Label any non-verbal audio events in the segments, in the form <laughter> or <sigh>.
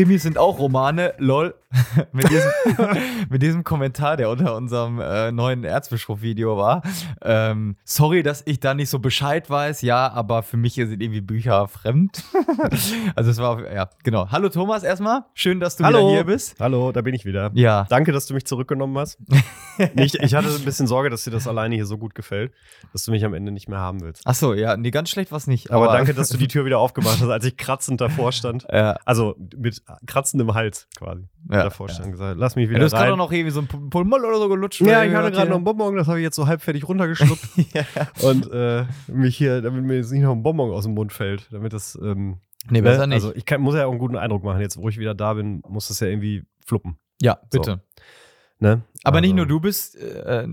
Krimis sind auch Romane, lol. <laughs> mit, diesem, <laughs> mit diesem Kommentar, der unter unserem äh, neuen Erzbischof-Video war. Ähm, sorry, dass ich da nicht so Bescheid weiß, ja, aber für mich sind irgendwie Bücher fremd. <laughs> also es war, ja, genau. Hallo Thomas erstmal, schön, dass du Hallo. wieder hier bist. Hallo, da bin ich wieder. Ja. Danke, dass du mich zurückgenommen hast. nicht, ich hatte ein bisschen Sorge, dass dir das alleine hier so gut gefällt, dass du mich am Ende nicht mehr haben willst. Ach so, ja, nee, ganz schlecht war es nicht. Aber, danke, dass du die Tür wieder aufgemacht hast, als ich kratzend davor stand. Ja, Also mit kratzendem Hals quasi ja, davor ja. gesagt, lass mich Ja, wieder du hast gerade noch irgendwie so ein Pul- Pulmoll oder so gelutscht. ja, ich hatte gerade noch einen Bonbon, das habe ich jetzt so halbfertig runtergeschluckt <laughs> ja. und äh, mich hier, damit mir jetzt nicht noch ein Bonbon aus dem Mund fällt, damit das ähm, Nee, besser ne? nicht. Also ich kann, muss ja auch einen guten Eindruck machen. Jetzt, wo ich wieder da bin, muss das ja irgendwie fluppen. ja, bitte. Ne? Aber nicht Also- nur du bist äh,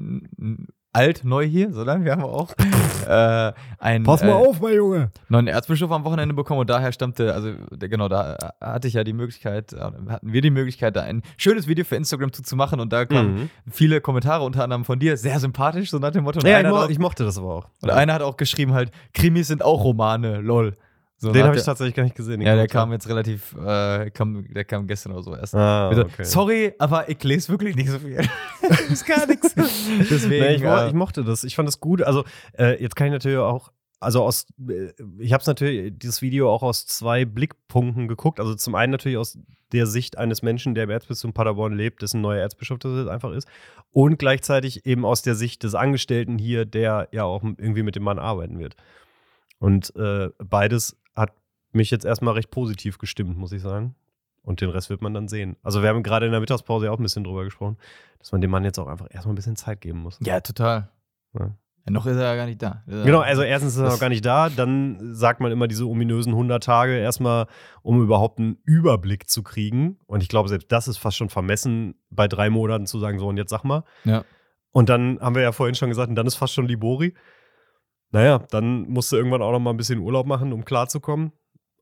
alt, neu hier, sondern wir haben auch <laughs> äh, einen Pass mal äh, auf, mein Junge. neuen Erzbischof am Wochenende bekommen und daher stammte, also genau, da äh, hatte ich ja die Möglichkeit, äh, hatten wir die Möglichkeit, da ein schönes Video für Instagram zu, zu machen und da kamen Mhm. viele Kommentare, unter anderem von dir, sehr sympathisch, so nach dem Motto. Ja, ich, einer, mo auch, ich mochte das aber auch. und einer hat auch geschrieben halt, Krimis sind auch Romane, lol. So, Den habe ich tatsächlich gar nicht gesehen. Ja, der kam jetzt relativ, äh, kam, der kam gestern oder so erst. Ah, okay. Sorry, aber ich lese wirklich nicht so viel. <laughs> das ist gar nichts. Deswegen. <laughs> Nee, ich, äh, ich mochte das. Ich fand das gut. Also, äh, jetzt kann ich natürlich auch, also aus, äh, ich habe es natürlich, dieses Video auch aus zwei Blickpunkten geguckt. Also zum einen natürlich aus der Sicht eines Menschen, der im Erzbistum Paderborn lebt, dessen neuer Erzbischof das jetzt einfach ist. Und gleichzeitig eben aus der Sicht des Angestellten hier, der ja auch irgendwie mit dem Mann arbeiten wird. Und äh, beides hat mich jetzt erstmal recht positiv gestimmt, muss ich sagen. Und den Rest wird man dann sehen. Also wir haben gerade in der Mittagspause ja auch ein bisschen drüber gesprochen, dass man dem Mann jetzt auch einfach erstmal ein bisschen Zeit geben muss. ja, total. Ja. Ja, noch ist er ja gar nicht da. Genau, also erstens ist er Das- noch gar nicht da, dann sagt man immer diese ominösen 100 Tage erstmal, um überhaupt einen Überblick zu kriegen. Und ich glaube, selbst das ist fast schon vermessen, bei drei Monaten zu sagen, so und jetzt sag mal. Ja. Und dann haben wir ja vorhin schon gesagt, und dann ist fast schon Libori. Naja, dann musst du irgendwann auch noch mal ein bisschen Urlaub machen, um klarzukommen.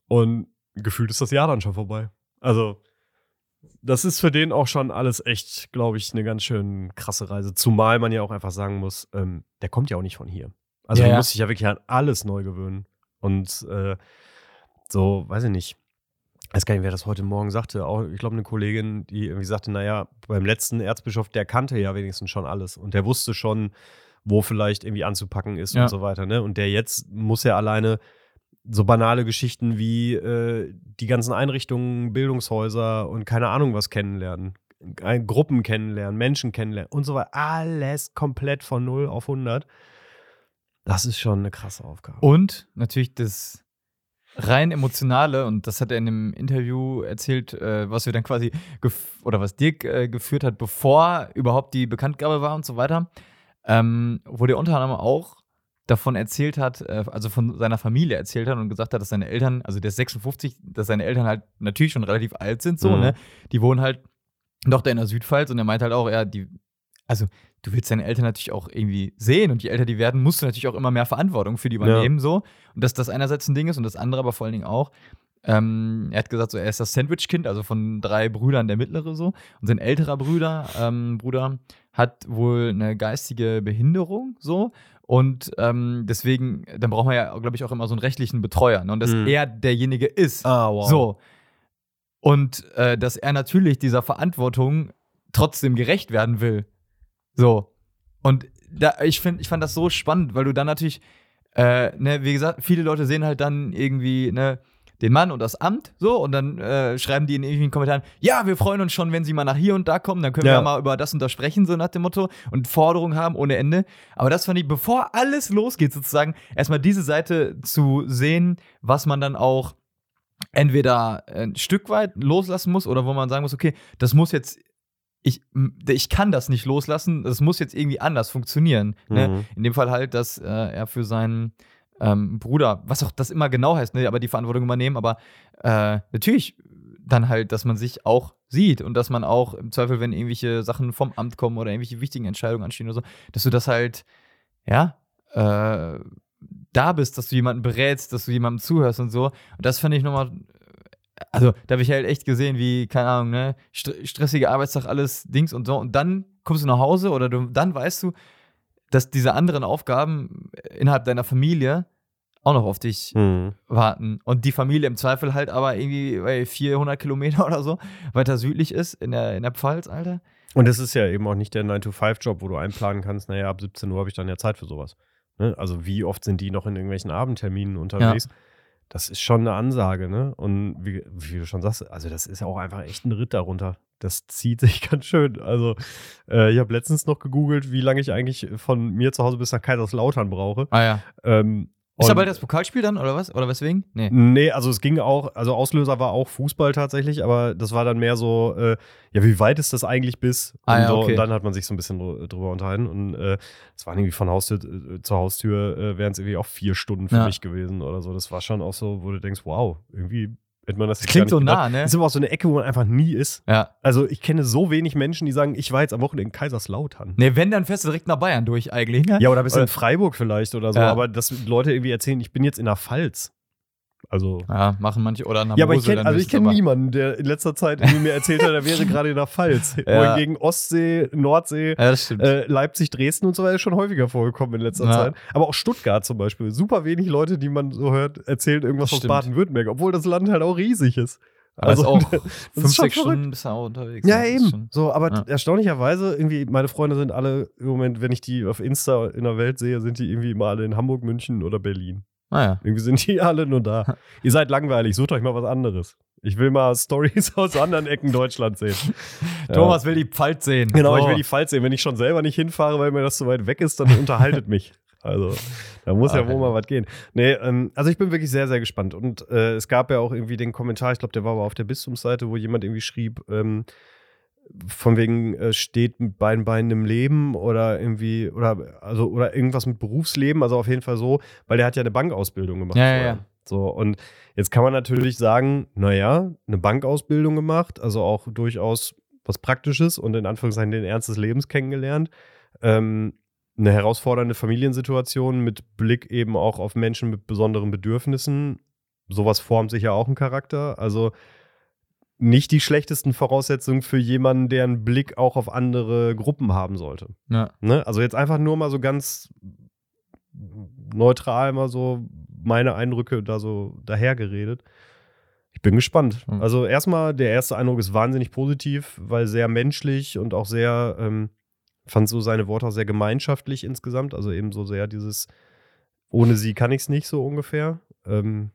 Und gefühlt ist das Jahr dann schon vorbei. Also, das ist für den auch schon alles echt, glaube ich, eine ganz schön krasse Reise. Zumal man ja auch einfach sagen muss, ähm, der kommt ja auch nicht von hier. Also, Ja, ja. musst dich ja wirklich an alles neu gewöhnen. Und äh, so, weiß ich nicht. Ich weiß gar nicht, wer das heute Morgen sagte. Auch, ich glaube, eine Kollegin, die irgendwie sagte, naja, beim letzten Erzbischof, der kannte ja wenigstens schon alles. Und der wusste schon, wo vielleicht irgendwie anzupacken ist Ja. und so weiter. Ne? Und der jetzt muss ja alleine so banale Geschichten wie äh, die ganzen Einrichtungen, Bildungshäuser und keine Ahnung was kennenlernen. Ein- Gruppen kennenlernen, Menschen kennenlernen und so weiter. Alles komplett von 0 auf 100. Das ist schon eine krasse Aufgabe. Und natürlich das rein emotionale, und das hat er in einem Interview erzählt, äh, was wir dann quasi, oder was Dirk äh, geführt hat, bevor überhaupt die Bekanntgabe war und so weiter, ähm, wo der unter anderem auch davon erzählt hat, äh, also von seiner Familie erzählt hat und gesagt hat, dass seine Eltern, also der ist 56, dass seine Eltern halt natürlich schon relativ alt sind, so, Mhm. ne? Die wohnen halt doch da in der Südpfalz und er meint halt auch, ja, die, also du willst deine Eltern natürlich auch irgendwie sehen und je älter die werden, musst du natürlich auch immer mehr Verantwortung für die übernehmen, so. Und dass das einerseits ein Ding ist und das andere aber vor allen Dingen auch, ähm, er hat gesagt, so, er ist das Sandwich-Kind, also von drei Brüdern der mittlere so. Und sein älterer Bruder, ähm, Bruder hat wohl eine geistige Behinderung so. Und ähm, deswegen, dann braucht man ja, glaube ich, auch immer so einen rechtlichen Betreuer. Ne? Und dass Mhm. er derjenige ist. Ah, wow. So. Und äh, dass er natürlich dieser Verantwortung trotzdem gerecht werden will. So. Und da, ich, find, ich fand das so spannend, weil du dann natürlich, äh, ne, wie gesagt, viele Leute sehen halt dann irgendwie, ne, den Mann und das Amt, so, und dann äh, schreiben die in irgendwelchen Kommentaren, ja, wir freuen uns schon, wenn sie mal nach hier und da kommen, dann können Ja. wir mal über das und das sprechen, so nach dem Motto, und Forderungen haben ohne Ende. Aber das fand ich, bevor alles losgeht, sozusagen, erstmal diese Seite zu sehen, was man dann auch entweder ein Stück weit loslassen muss oder wo man sagen muss, okay, das muss jetzt, ich, ich kann das nicht loslassen, das muss jetzt irgendwie anders funktionieren. Ne? Mhm. In dem Fall halt, dass äh, er für seinen ähm, Bruder, was auch das immer genau heißt, ne, aber die Verantwortung übernehmen, aber äh, natürlich dann halt, dass man sich auch sieht und dass man auch im Zweifel, wenn irgendwelche Sachen vom Amt kommen oder irgendwelche wichtigen Entscheidungen anstehen oder so, dass du das halt, ja, äh, da bist, dass du jemanden berätst, dass du jemandem zuhörst und so. Und das fand ich nochmal, also da habe ich halt echt gesehen, wie, keine Ahnung, ne, st stressiger Arbeitstag, alles Dings und so. Und dann kommst du nach Hause oder du, dann weißt du, dass diese anderen Aufgaben innerhalb deiner Familie auch noch auf dich Mhm. warten. Und die Familie im Zweifel halt aber irgendwie bei 400 Kilometer oder so weiter südlich ist in der, in der Pfalz, Alter. Und es ist ja eben auch nicht der 9-to-5-Job, wo du einplanen kannst, naja, ab 17 Uhr habe ich dann ja Zeit für sowas. Ne? Also wie oft sind die noch in irgendwelchen Abendterminen unterwegs? Das ist schon eine Ansage, ne? Und wie, wie du schon sagst, also das ist ja auch einfach echt ein Ritt darunter. Das zieht <laughs> sich ganz schön. Also äh, ich habe letztens noch gegoogelt, wie lange ich eigentlich von mir zu Hause bis nach Kaiserslautern brauche. Ah ja. Ähm, Ist und- bald das Pokalspiel dann, oder was? Oder weswegen? Nee. Nee, also es ging auch, also Auslöser war auch Fußball tatsächlich, aber das war dann mehr so, äh, ja, wie weit ist das eigentlich bis? Ah, und, ja, so, okay. und dann hat man sich so ein bisschen dr- drüber unterhalten und äh, es waren irgendwie von Haustür äh, zur Haustür, äh, wären es irgendwie auch vier Stunden für Ja. mich gewesen oder so. Das war schon auch so, wo du denkst, wow, irgendwie hätte man das, Das klingt so gedacht. nah, ne? Das ist aber auch so eine Ecke, wo man einfach nie ist. Ja. Also ich kenne so wenig Menschen, die sagen, ich war jetzt am Wochenende in Kaiserslautern. Nee, wenn, dann fährst du direkt nach Bayern durch eigentlich, ne? Ja, oder bist du Oder- in Freiburg vielleicht oder so, Ja. aber dass Leute irgendwie erzählen, ich bin jetzt in der Pfalz. Also Ja, machen manche oder nach Ja, aber ich kenne also ich kenn niemanden, der in letzter Zeit irgendwie mir erzählt hat, er wäre <laughs> gerade in der Pfalz. Ja. Wohingegen Ostsee, Nordsee, Ja, äh, Leipzig, Dresden und so weiter ist schon häufiger vorgekommen in letzter Ja. Zeit. Aber auch Stuttgart zum Beispiel. Super wenig Leute, die man so hört, erzählen irgendwas aus. Baden-Württemberg, obwohl das Land halt auch riesig ist. aber ist auch <laughs> das fünf, ist schon sechs. Stunden bist du auch unterwegs. Ja, ne? Eben. schon- So, aber Ja. erstaunlicherweise, irgendwie, meine Freunde sind alle im Moment, wenn ich die auf Insta in der Welt sehe, sind die irgendwie immer alle in Hamburg, München oder Berlin. Naja. Irgendwie sind die alle nur da. <laughs> Ihr seid langweilig, sucht euch mal was anderes. Ich will mal Stories <laughs> aus anderen Ecken Deutschlands sehen. <laughs> Ja. Thomas will die Pfalz sehen. Genau, So. ich will die Pfalz sehen. Wenn ich schon selber nicht hinfahre, weil mir das zu weit weg ist, dann unterhaltet mich. Also, da muss ja Okay. wohl mal was gehen. Nee, ähm, also ich bin wirklich sehr, sehr gespannt. Und äh, es gab ja auch irgendwie den Kommentar, ich glaube, der war aber auf der Bistumsseite, wo jemand irgendwie schrieb, ähm, von wegen äh, steht mit beiden Beinen im Leben oder irgendwie, oder, also, oder irgendwas mit Berufsleben, also auf jeden Fall so, weil der hat ja eine Bankausbildung gemacht. Ja, ja, ja. So, und jetzt kann man natürlich sagen, naja, eine Bankausbildung gemacht, also auch durchaus was Praktisches und in Anführungszeichen den Ernst des Lebens kennengelernt. Ähm, eine herausfordernde Familiensituation mit Blick eben auch auf Menschen mit besonderen Bedürfnissen. Sowas formt sich ja auch einen Charakter. Also nicht die schlechtesten Voraussetzungen für jemanden, der einen Blick auch auf andere Gruppen haben sollte. Ja. Ne? Also jetzt einfach nur mal so ganz neutral mal so meine Eindrücke da so dahergeredet. Ich bin gespannt. Mhm. Also erstmal, der erste Eindruck ist wahnsinnig positiv, weil sehr menschlich und auch sehr, ähm, fand so seine Worte auch sehr gemeinschaftlich insgesamt. Also eben so sehr dieses, ohne sie kann ich es nicht so ungefähr. Ähm,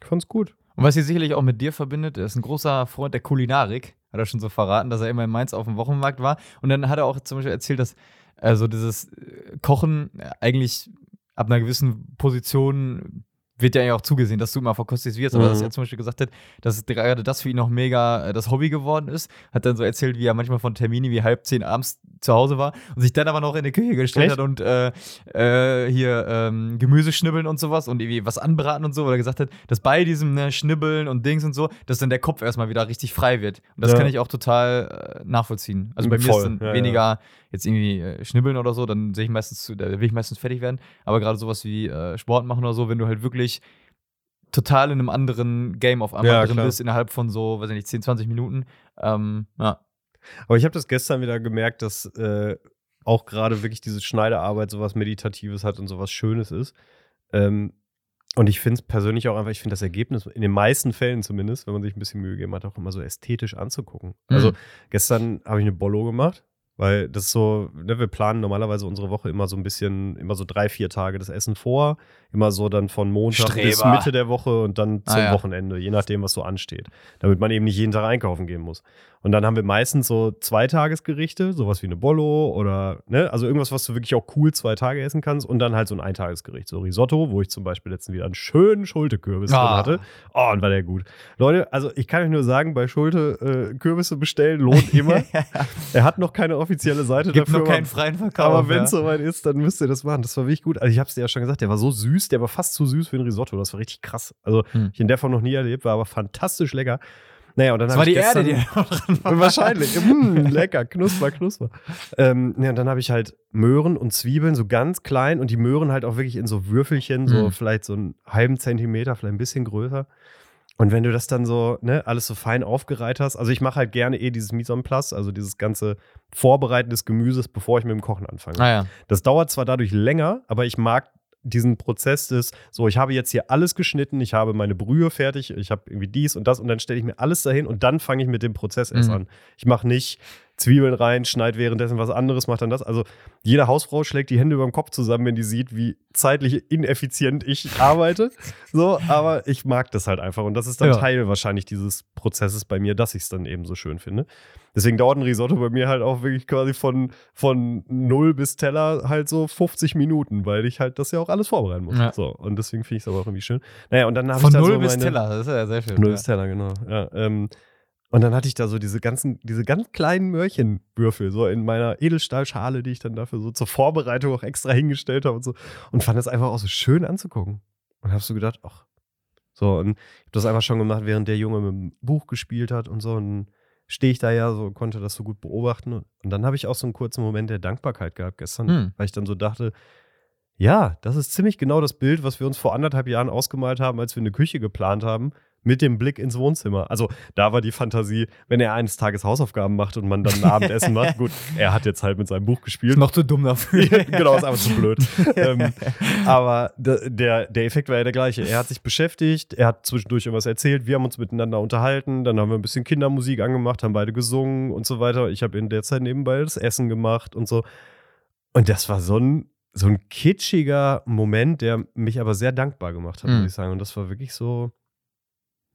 ich fand's gut. Und was sie sicherlich auch mit dir verbindet, er ist ein großer Freund der Kulinarik. Hat er schon so verraten, dass er immer in Mainz auf dem Wochenmarkt war. Und dann hat er auch zum Beispiel erzählt, dass also dieses äh, Kochen eigentlich ab einer gewissen Position wird ja auch zugesehen, dass du immer verkostet wirst, aber Mhm. dass er zum Beispiel gesagt hat, dass gerade das für ihn noch mega äh, das Hobby geworden ist. Hat dann so erzählt, wie er manchmal von Termini wie halb zehn abends zu Hause war und sich dann aber noch in die Küche gestellt Echt? hat und äh, äh, hier ähm, Gemüse schnibbeln und sowas und irgendwie was anbraten und so, oder gesagt hat, dass bei diesem ne, Schnibbeln und Dings und so, dass dann der Kopf erstmal wieder richtig frei wird. Und das Ja. kann ich auch total äh, nachvollziehen. Also bei mir Voll, ist dann ja, ja. weniger jetzt irgendwie äh, schnibbeln oder so, dann sehe ich meistens, zu- da will ich meistens fertig werden. Aber gerade sowas wie äh, Sport machen oder so, wenn du halt wirklich total in einem anderen Game auf einmal Ja, drin klar. bist, innerhalb von so, weiß ich nicht, 10, 20 Minuten. Ähm, ja. Aber ich habe das gestern wieder gemerkt, dass äh, auch gerade wirklich diese Schneiderarbeit sowas Meditatives hat und sowas Schönes ist. Ähm, und ich finde es persönlich auch einfach, ich finde das Ergebnis, in den meisten Fällen zumindest, wenn man sich ein bisschen Mühe gegeben hat, auch immer so ästhetisch anzugucken. Also Mhm. gestern habe ich eine Bollo gemacht, weil das ist so, ne, wir planen normalerweise unsere Woche immer so ein bisschen, immer so drei, vier Tage das Essen vor, immer so dann von Montag bis Streber. Mitte der Woche und dann Ah, zum ja. Wochenende, je nachdem, was so ansteht. Damit man eben nicht jeden Tag einkaufen gehen muss. Und dann haben wir meistens so Zweitagesgerichte, sowas wie eine Bollo oder, ne, also irgendwas, was du wirklich auch cool zwei Tage essen kannst und dann halt so ein Eintagesgericht, so Risotto, wo ich zum Beispiel letztens wieder einen schönen Schultekürbis Ah. hatte. Oh, und war der gut. Leute, also ich kann euch nur sagen, bei Schulte äh, Kürbisse bestellen lohnt <laughs> immer. er hat noch keine offizielle Seite Gibt dafür. noch keinen freien Verkauf. aber wenn es ja. soweit ist, dann müsst ihr das machen. Das war wirklich gut. Also ich habe es dir ja schon gesagt, der war so süß, der war fast zu süß für ein Risotto. Das war richtig krass. Also Hm. ich in der Form noch nie erlebt, war aber fantastisch lecker. Naja, und dann Das hab war die ich Erde, die dran war. Wahrscheinlich. mm, lecker, knusper, knusper. Ähm, ja, und dann habe ich halt Möhren und Zwiebeln so ganz klein und die Möhren halt auch wirklich in so Würfelchen, so Mhm. vielleicht so einen halben Zentimeter, vielleicht ein bisschen größer. Und wenn du das dann so, ne, alles so fein aufgereiht hast, also ich mache halt gerne eh dieses Mise en place, also dieses ganze Vorbereiten des Gemüses, bevor ich mit dem Kochen anfange. Ah ja. Das dauert zwar dadurch länger, aber ich mag diesen Prozess des, so, ich habe jetzt hier alles geschnitten, ich habe meine Brühe fertig, ich habe irgendwie dies und das und dann stelle ich mir alles dahin und dann fange ich mit dem Prozess erst Mhm. an. Ich mache nicht Zwiebeln rein, schneide währenddessen was anderes, mache dann das. Also jede Hausfrau schlägt die Hände über dem Kopf zusammen, wenn die sieht, wie zeitlich ineffizient ich arbeite. So, aber ich mag das halt einfach und das ist dann Ja. Teil wahrscheinlich dieses Prozesses bei mir, dass ich es dann eben so schön finde. Deswegen dauert ein Risotto bei mir halt auch wirklich quasi von, von 0 bis Teller halt so 50 Minuten, weil ich halt das ja auch alles vorbereiten muss. Ja. So, und deswegen finde ich es aber auch irgendwie schön. Naja, und dann habe ich Von da null so bis meine, Teller, das ist ja sehr schön. Null ja. bis Teller, genau. Ja, ähm, und dann hatte ich da so diese ganzen, diese ganz kleinen Möhrchenwürfel so in meiner Edelstahlschale, die ich dann dafür so zur Vorbereitung auch extra hingestellt habe und so. Und fand das einfach auch so schön anzugucken. Und habe so gedacht, ach. So, und ich habe das einfach schon gemacht, während der Junge mit dem Buch gespielt hat und so. Und stehe ich da ja so, konnte das so gut beobachten. Und, und dann habe ich auch so einen kurzen Moment der Dankbarkeit gehabt gestern, Hm. weil ich dann so dachte, ja, das ist ziemlich genau das Bild, was wir uns vor anderthalb Jahren ausgemalt haben, als wir eine Küche geplant haben, mit dem Blick ins Wohnzimmer. Also da war die Fantasie, wenn er eines Tages Hausaufgaben macht und man dann ein <laughs> Abendessen macht. Gut, er hat jetzt halt mit seinem Buch gespielt. Ist noch zu dumm dafür. <laughs> genau, ist einfach zu blöd. <laughs> ähm, aber der, der Effekt war ja der gleiche. Er hat sich beschäftigt, er hat zwischendurch irgendwas erzählt, wir haben uns miteinander unterhalten, dann haben wir ein bisschen Kindermusik angemacht, haben beide gesungen und so weiter. Ich habe in der Zeit nebenbei das Essen gemacht und so. Und das war so ein, so ein kitschiger Moment, der mich aber sehr dankbar gemacht hat, Mhm. muss ich sagen. Und das war wirklich so,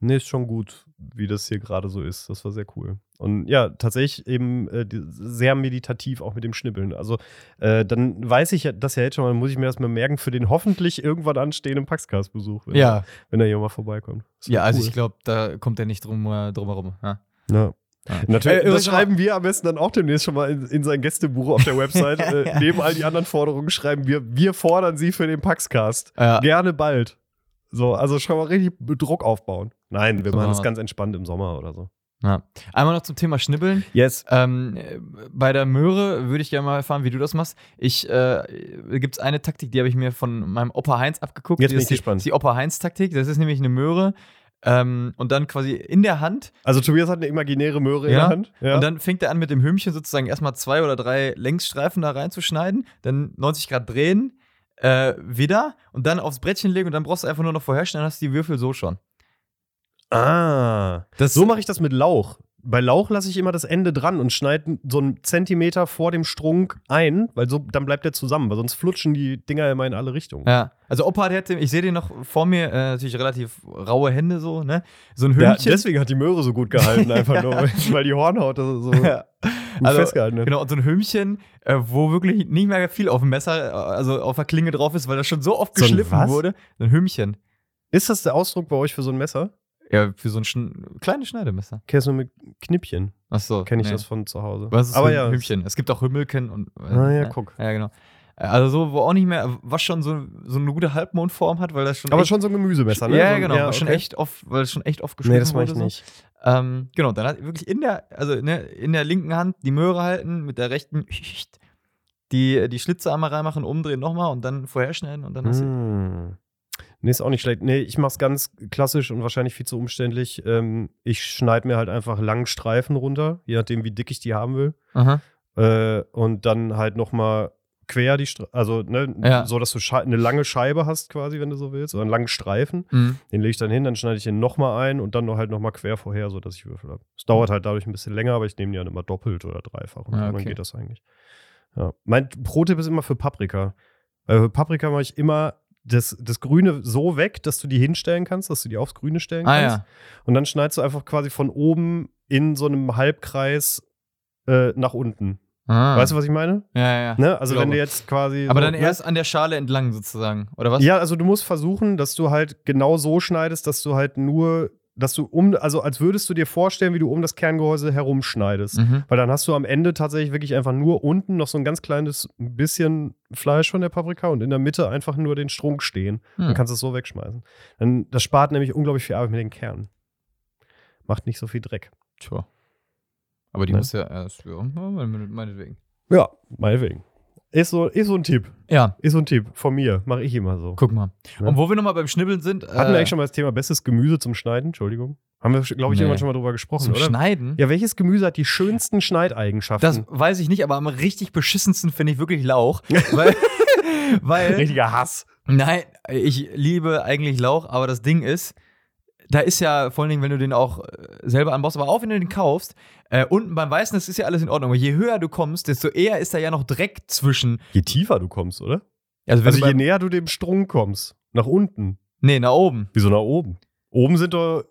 nee, ist schon gut, wie das hier gerade so ist. Das war sehr cool. Und ja, tatsächlich eben äh, sehr meditativ auch mit dem Schnibbeln. Also äh, dann weiß ich ja, das ja jetzt schon mal, muss ich mir das mal merken für den hoffentlich irgendwann anstehenden Paxcast-Besuch, wenn, Ja, wenn er hier mal vorbeikommt. Ja also cool. ich glaube, da kommt er nicht drum, äh, drum herum. Ja. Ja. Ja. Natürlich, Äh, das schreiben wir am besten dann auch demnächst schon mal in, in sein Gästebuch auf der Website. <laughs> äh, neben all die anderen Forderungen schreiben wir, wir fordern sie für den Paxcast. Ja. Gerne bald. So, also schon mal richtig Druck aufbauen. Nein, wir So machen das ganz entspannt im Sommer oder so. Ja. Einmal noch zum Thema Schnibbeln. Yes. Ähm, äh, bei der Möhre würde ich gerne mal erfahren, wie du das machst. Ich äh, gibt es eine Taktik, die habe ich mir von meinem Opa Heinz abgeguckt. Jetzt bin ist ich die, gespannt. Die Opa Heinz Taktik. Das ist nämlich eine Möhre ähm, und dann quasi in der Hand. Also Tobias hat eine imaginäre Möhre in Ja. der Hand. Ja. Und dann fängt er an mit dem Hümmchen sozusagen erstmal zwei oder drei Längsstreifen da reinzuschneiden, dann 90 Grad drehen, äh, wieder und dann aufs Brettchen legen und dann brauchst du einfach nur noch vorher schneiden, hast du die Würfel so schon. ah. Das So mache ich das mit Lauch. Bei Lauch lasse ich immer das Ende dran und schneide so einen Zentimeter vor dem Strunk ein, weil so dann bleibt der zusammen, weil sonst flutschen die Dinger immer in alle Richtungen. Ja, also Opa, der hatte, ich sehe den noch vor mir, äh, natürlich relativ raue Hände so, ne? So ein Ja, Hümmchen. deswegen hat die Möhre so gut gehalten, einfach nur, <laughs> <laughs> weil, die Hornhaut so <laughs> Ja. Also, festgehalten hat. Genau, und so ein Hümmchen, äh, wo wirklich nicht mehr viel auf dem Messer, äh, also auf der Klinge drauf ist, weil das schon so oft So geschliffen wurde. So ein Hümmchen. Ist das der Ausdruck bei euch für so ein Messer? Ja, für so ein schn kleines Schneidemesser. Kennst du mit Knippchen? Achso. Kenne ich das von zu Hause. Was ist Aber ja, Hümmchen? Es gibt auch Hümmelken und. Äh, Ah, ja, ne? guck. Ja, genau. Äh, Also so, wo auch nicht mehr, was schon so, so eine gute Halbmondform hat, weil das schon. Aber echt, schon so ein Gemüsemesser, ne? Ja, so, genau. schon okay. echt oft, weil es schon echt oft geschliffen Nee, das mache wurde. ich so. nicht. Ähm, genau, dann hat wirklich in der, also ne, in der linken Hand die Möhre halten, mit der rechten <laughs> die, die Schlitze einmal reinmachen, umdrehen nochmal und dann vorher schneiden und dann hast du. Nee, ist auch nicht schlecht. Nee, ich mach's ganz klassisch und wahrscheinlich viel zu umständlich. Ähm, ich schneide mir halt einfach langen Streifen runter, je nachdem, wie dick ich die haben will. Äh, und dann halt nochmal quer die Streifen, also ne, Ja. so, dass du eine lange Scheibe hast quasi, wenn du so willst, oder einen langen Streifen. Mhm. Den lege ich dann hin, dann schneide ich den nochmal ein und dann noch halt nochmal quer vorher, sodass ich Würfel habe. Es dauert halt dadurch ein bisschen länger, aber ich nehme die dann immer doppelt oder dreifach und Ah, so, dann okay. geht das eigentlich. Ja. Mein Pro-Tipp ist immer für Paprika. Weil für Paprika mache ich immer das, das Grüne so weg, dass du die hinstellen kannst, dass du die aufs Grüne stellen Ah kannst. ja. Und dann schneidest du einfach quasi von oben in so einem Halbkreis äh, nach unten. Ah. Weißt du, was ich meine? Ja, ja. Ne? Also wenn du jetzt quasi. Aber so, dann ne? erst an der Schale entlang sozusagen, oder was? Ja, also du musst versuchen, dass du halt genau so schneidest, dass du halt nur, dass du um, also als würdest du dir vorstellen, wie du um das Kerngehäuse herumschneidest. Mhm. Weil dann hast du am Ende tatsächlich wirklich einfach nur unten noch so ein ganz kleines bisschen Fleisch von der Paprika und in der Mitte einfach nur den Strunk stehen. Hm. Dann kannst du es so wegschmeißen. Dann, das spart nämlich unglaublich viel Arbeit mit den Kernen. Macht nicht so viel Dreck. Tja. Aber die Ne? muss ja erst, ja, meinetwegen. Ja, meinetwegen. Ist so, ist so ein Tipp. Ja, Ist so ein Tipp von mir. Mache ich immer so. guck mal. Ja. Und wo wir nochmal beim Schnibbeln sind. Hatten wir äh, eigentlich schon mal das Thema bestes Gemüse zum Schneiden? Entschuldigung. Haben wir, glaube ich, Nee. irgendwann schon mal drüber gesprochen, zum oder? Schneiden? Ja, welches Gemüse hat die schönsten Schneideigenschaften? Das weiß ich nicht, aber am richtig beschissensten finde ich wirklich Lauch. <laughs> weil, Weil, Richtiger Hass. nein, ich liebe eigentlich Lauch, aber das Ding ist, da ist ja vor allen Dingen, wenn du den auch äh, selber anbaust, aber auch wenn du den kaufst, äh, unten beim Weißen, das ist ja alles in Ordnung. Aber je höher du kommst, desto eher ist da ja noch Dreck zwischen. Je tiefer du kommst, oder? Also, Also je näher du dem Strunk kommst. Nach unten. nee, nach oben. Wieso nach oben? Oben sind doch,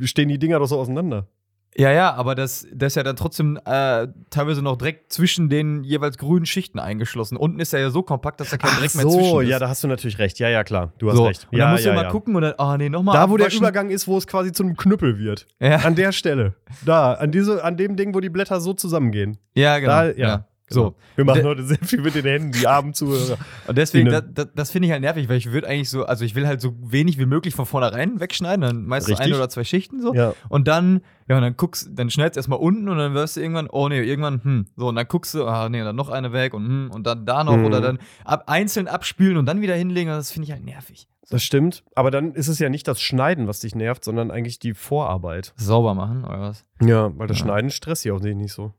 stehen die Dinger doch so auseinander. Ja, ja, aber das, das ist ja dann trotzdem äh, teilweise noch Dreck zwischen den jeweils grünen Schichten eingeschlossen. Unten ist er ja so kompakt, dass da kein Dreck mehr zwischen ist. ja, da hast du natürlich recht. Ja, ja, klar. Du hast so. recht. Und ja, dann musst ja, du immer ja. gucken und dann, ah nee, nochmal. Da, wo der. Übergang ist, wo es quasi zu einem Knüppel wird. Ja, An der Stelle. Da, an, diese, an dem Ding, wo die Blätter so zusammengehen. ja genau. Da, ja. So. Genau. Wir machen heute sehr viel mit den Händen, die armen Zuhörer. Und deswegen, Die das, ne- das, das finde ich halt nervig, weil ich würde eigentlich so, also ich will halt so wenig wie möglich von vornherein wegschneiden, dann meistens Richtig. eine oder zwei Schichten so. Ja. Und dann, ja, und dann guckst, dann schneidest du erstmal unten und dann wirst du irgendwann, oh nee, irgendwann, hm, so, und dann guckst du, ah nee, dann noch eine weg und hm, und dann da noch Mhm. oder dann ab, einzeln abspülen und dann wieder hinlegen, das finde ich halt nervig. Das stimmt. Aber dann ist es ja nicht das Schneiden, was dich nervt, sondern eigentlich die Vorarbeit. Sauber machen oder was? Ja, weil das Ja. Schneiden stresst ja auch nicht so.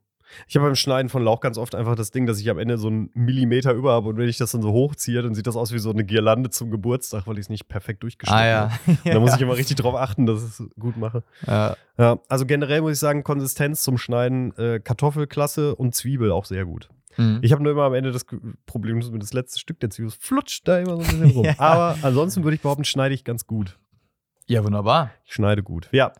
Ich habe beim Schneiden von Lauch ganz oft einfach das Ding, dass ich am Ende so einen Millimeter über habe und wenn ich das dann so hochziehe, dann sieht das aus wie so eine Girlande zum Geburtstag, weil ich es nicht perfekt durchgeschnitten Ah ja. habe. <laughs> Da muss ich immer richtig drauf achten, dass ich es gut mache. ja. Ja, also generell muss ich sagen, Konsistenz zum Schneiden, äh, Kartoffelklasse und Zwiebel auch sehr gut. Mhm. Ich habe nur immer am Ende das Problem, dass mir das letzte Stück der Zwiebel flutscht da immer so ein bisschen <laughs> rum. Aber ansonsten würde ich behaupten, schneide ich ganz gut. ja, wunderbar. Ich schneide gut. Ja,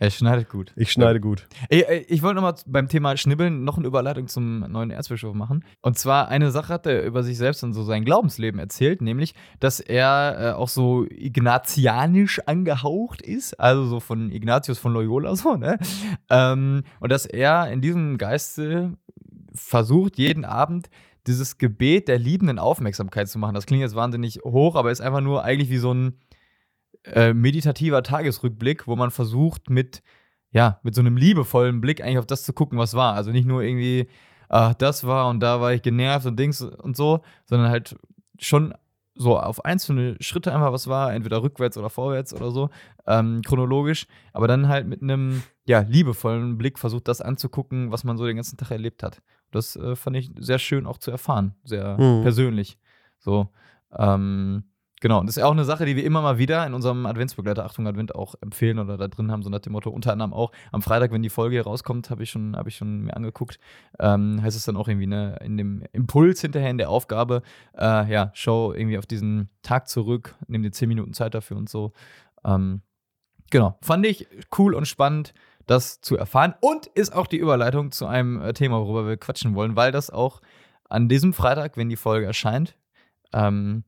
Er schneidet gut. ich schneide gut. Ey, ey, ich wollte nochmal beim Thema Schnibbeln noch eine Überleitung zum neuen Erzbischof machen. Und zwar eine Sache hat er über sich selbst und so sein Glaubensleben erzählt, nämlich, dass er äh, auch so ignatianisch angehaucht ist, also so von Ignatius von Loyola <laughs> so, ne? Ähm, und dass er in diesem Geiste versucht, jeden Abend dieses Gebet der liebenden Aufmerksamkeit zu machen. Das klingt jetzt wahnsinnig hoch, aber ist einfach nur eigentlich wie so ein äh, meditativer Tagesrückblick, wo man versucht, mit ja, mit so einem liebevollen Blick eigentlich auf das zu gucken, was war. Also nicht nur irgendwie, ach, das war und da war ich genervt und Dings und so, sondern halt schon so auf einzelne Schritte einfach was war, entweder rückwärts oder vorwärts oder so, ähm, chronologisch, aber dann halt mit einem, ja, liebevollen Blick versucht, das anzugucken, was man so den ganzen Tag erlebt hat. Das äh, fand ich sehr schön auch zu erfahren, sehr Mhm. persönlich. So, ähm, Genau, und das ist ja auch eine Sache, die wir immer mal wieder in unserem Adventsbegleiter Achtung Advent auch empfehlen oder da drin haben, so nach dem Motto, unter anderem auch am Freitag, wenn die Folge hier rauskommt, habe ich schon, habe ich schon mir angeguckt, ähm, heißt es dann auch irgendwie ne, in dem Impuls hinterher, in der Aufgabe, äh, ja, schau irgendwie auf diesen Tag zurück, nimm dir zehn Minuten Zeit dafür und so. Ähm, genau, fand ich cool und spannend, das zu erfahren und ist auch die Überleitung zu einem äh, Thema, worüber wir quatschen wollen, weil das auch an diesem Freitag, wenn die Folge erscheint, ähm,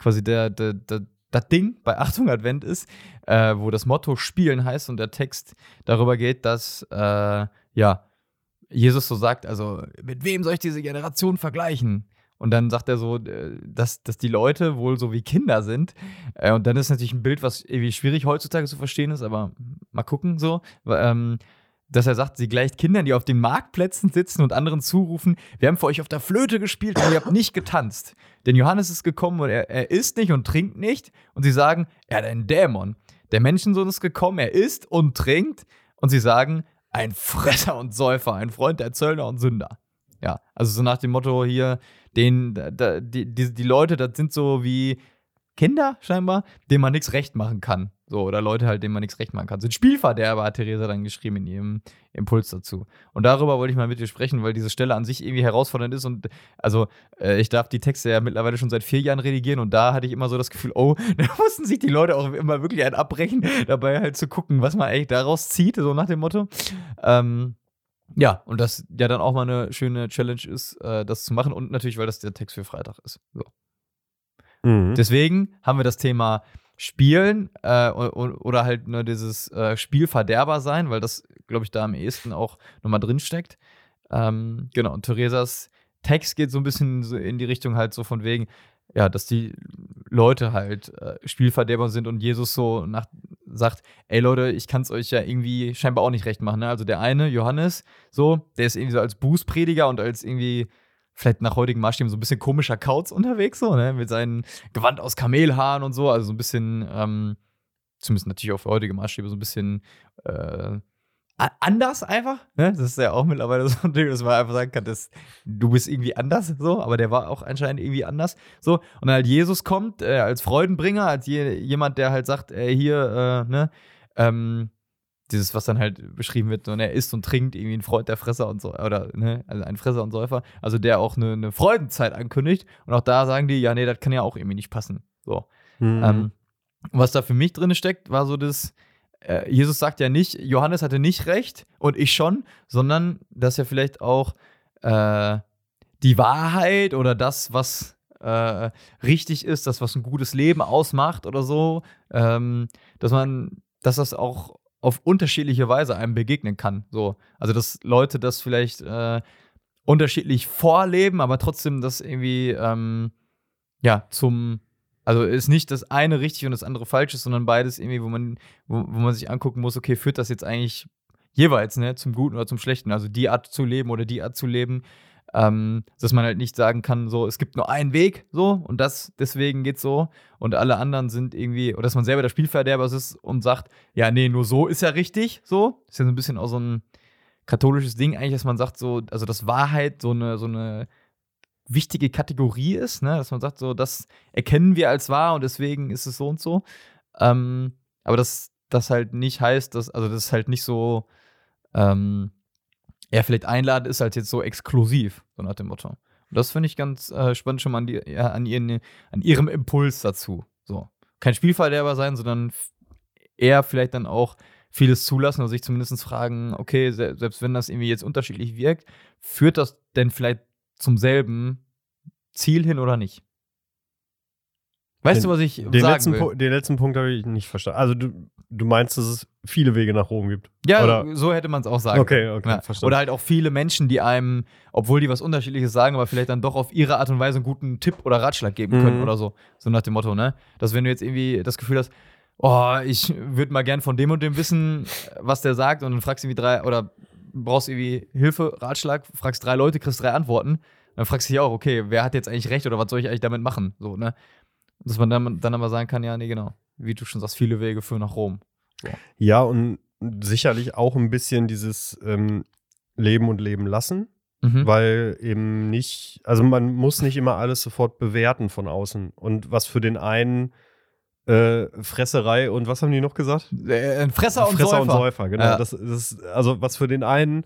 quasi der, der, der, das Ding bei Achtung Advent ist, äh, wo das Motto Spielen heißt und der Text darüber geht, dass äh, ja Jesus so sagt, also mit wem soll ich diese Generation vergleichen? Und dann sagt er so, äh, dass, dass die Leute wohl so wie Kinder sind. Äh, und dann ist natürlich ein Bild, was irgendwie schwierig heutzutage zu verstehen ist, aber mal gucken so. Ähm, dass er sagt, sie gleicht Kindern, die auf den Marktplätzen sitzen und anderen zurufen, wir haben für euch auf der Flöte gespielt und ihr habt nicht getanzt. Denn Johannes ist gekommen und er, er isst nicht und trinkt nicht. Und sie sagen, er hat einen Dämon. Der Menschensohn ist gekommen, er isst und trinkt. Und sie sagen, ein Fresser und Säufer, ein Freund der Zöllner und Sünder. Ja, also so nach dem Motto hier, den, da, die, die, die Leute, das sind so wie Kinder scheinbar, denen man nichts recht machen kann. So, oder Leute halt, denen man nichts recht machen kann. Sind Spielverderber, hat Theresa dann geschrieben in ihrem Impuls dazu. Und darüber wollte ich mal mit dir sprechen, weil diese Stelle an sich irgendwie herausfordernd ist. Und also, äh, ich darf die Texte ja mittlerweile schon seit vier Jahren redigieren und da hatte ich immer so das Gefühl, oh, <laughs> da mussten sich die Leute auch immer wirklich ein abbrechen, dabei halt zu gucken, was man eigentlich daraus zieht, so nach dem Motto. Ähm, ja, und das ja dann auch mal eine schöne Challenge ist, äh, das zu machen. Und natürlich, weil das der Text für Freitag ist. So. Mhm. Deswegen haben wir das Thema Spielen äh, oder halt nur dieses äh, Spielverderber sein, weil das, glaube ich, da am ehesten auch nochmal drin steckt. Ähm, genau, und Theresas Text geht so ein bisschen so in die Richtung halt so von wegen, ja, dass die Leute halt äh, Spielverderber sind und Jesus so nach, sagt, ey Leute, ich kann es euch ja irgendwie scheinbar auch nicht recht machen. Ne? Also der eine, Johannes, so, der ist irgendwie so als Bußprediger und als irgendwie vielleicht nach heutigen Maßstäben so ein bisschen komischer Kauz unterwegs, so, ne? Mit seinen Gewand aus Kamelhaaren und so, also so ein bisschen, ähm, zumindest natürlich auch für heutige Maßstäbe, so ein bisschen äh, anders einfach. Ne? Das ist ja auch mittlerweile <laughs> so ein Ding, dass man einfach sagen kann, dass du bist irgendwie anders, so, aber der war auch anscheinend irgendwie anders. So, und dann halt Jesus kommt äh, als Freudenbringer, als je, jemand, der halt sagt, ey, hier, äh, ne, ähm, dieses, was dann halt beschrieben wird, so, ne, er isst und trinkt, irgendwie ein Freund der Fresser und so, oder, ne, also ein Fresser und Säufer, also der auch eine, eine Freudenzeit ankündigt. Und auch da sagen die, ja, nee, das kann ja auch irgendwie nicht passen. So. Mhm. Ähm, was da für mich drin steckt, war so das, äh, Jesus sagt ja nicht, Johannes hatte nicht recht und ich schon, sondern dass ja vielleicht auch äh, die Wahrheit oder das, was äh, richtig ist, das, was ein gutes Leben ausmacht oder so, ähm, dass man, dass das auch auf unterschiedliche Weise einem begegnen kann. So. Also, dass Leute das vielleicht äh, unterschiedlich vorleben, aber trotzdem das irgendwie ähm, ja zum also ist nicht das eine richtig und das andere falsch ist, sondern beides irgendwie, wo man, wo, wo man sich angucken muss, okay, führt das jetzt eigentlich jeweils ne, zum Guten oder zum Schlechten? Also die Art zu leben oder die Art zu leben, ähm, dass man halt nicht sagen kann, so, es gibt nur einen Weg, so, und das, deswegen geht's so, und alle anderen sind irgendwie, oder dass man selber der Spielverderber ist und sagt, ja, nee, nur so ist ja richtig, so. Ist ja so ein bisschen auch so ein katholisches Ding eigentlich, dass man sagt, so, also dass Wahrheit so eine, so eine wichtige Kategorie ist, ne? dass man sagt, so, das erkennen wir als wahr und deswegen ist es so und so. Ähm, aber das, das halt nicht heißt, dass, also das ist halt nicht so, ähm, er vielleicht einladen ist halt jetzt so exklusiv, so nach dem Motto. Und das finde ich ganz äh, spannend schon mal an, die, ja, an, ihren, an ihrem Impuls dazu. So. Kein Spielverderber sein, sondern eher vielleicht dann auch vieles zulassen oder sich zumindest fragen, okay, se selbst wenn das irgendwie jetzt unterschiedlich wirkt, führt das denn vielleicht zum selben Ziel hin oder nicht? Weißt Den- du, was ich den, sagen letzten will? Pu- den letzten Punkt habe ich nicht verstanden. Also du, du meinst, dass es viele Wege nach Rom gibt? Ja, Oder- so hätte man es auch sagen Okay, können. okay, Ja. verstanden. Oder halt auch viele Menschen, die einem, obwohl die was Unterschiedliches sagen, aber vielleicht dann doch auf ihre Art und Weise einen guten Tipp oder Ratschlag geben können Mhm. oder so. So nach dem Motto, ne? Dass wenn du jetzt irgendwie das Gefühl hast, oh, ich würde mal gern von dem und dem wissen, was der sagt, und dann fragst du irgendwie drei, oder brauchst irgendwie Hilfe, Ratschlag, fragst drei Leute, kriegst drei Antworten, dann fragst du dich auch, okay, wer hat jetzt eigentlich recht oder was soll ich eigentlich damit machen? So, ne? Dass man dann, dann aber sagen kann, ja, nee, genau. Wie du schon sagst, viele Wege führen nach Rom. Ja, und sicherlich auch ein bisschen dieses ähm, Leben und Leben lassen, Mhm. weil eben nicht, also man muss nicht immer alles sofort bewerten von außen. Und was für den einen äh, Fresserei und was haben die noch gesagt? Äh, Ein Fresser und Fresser Säufer. und Säufer, genau. Ja. Das, das, also was für den einen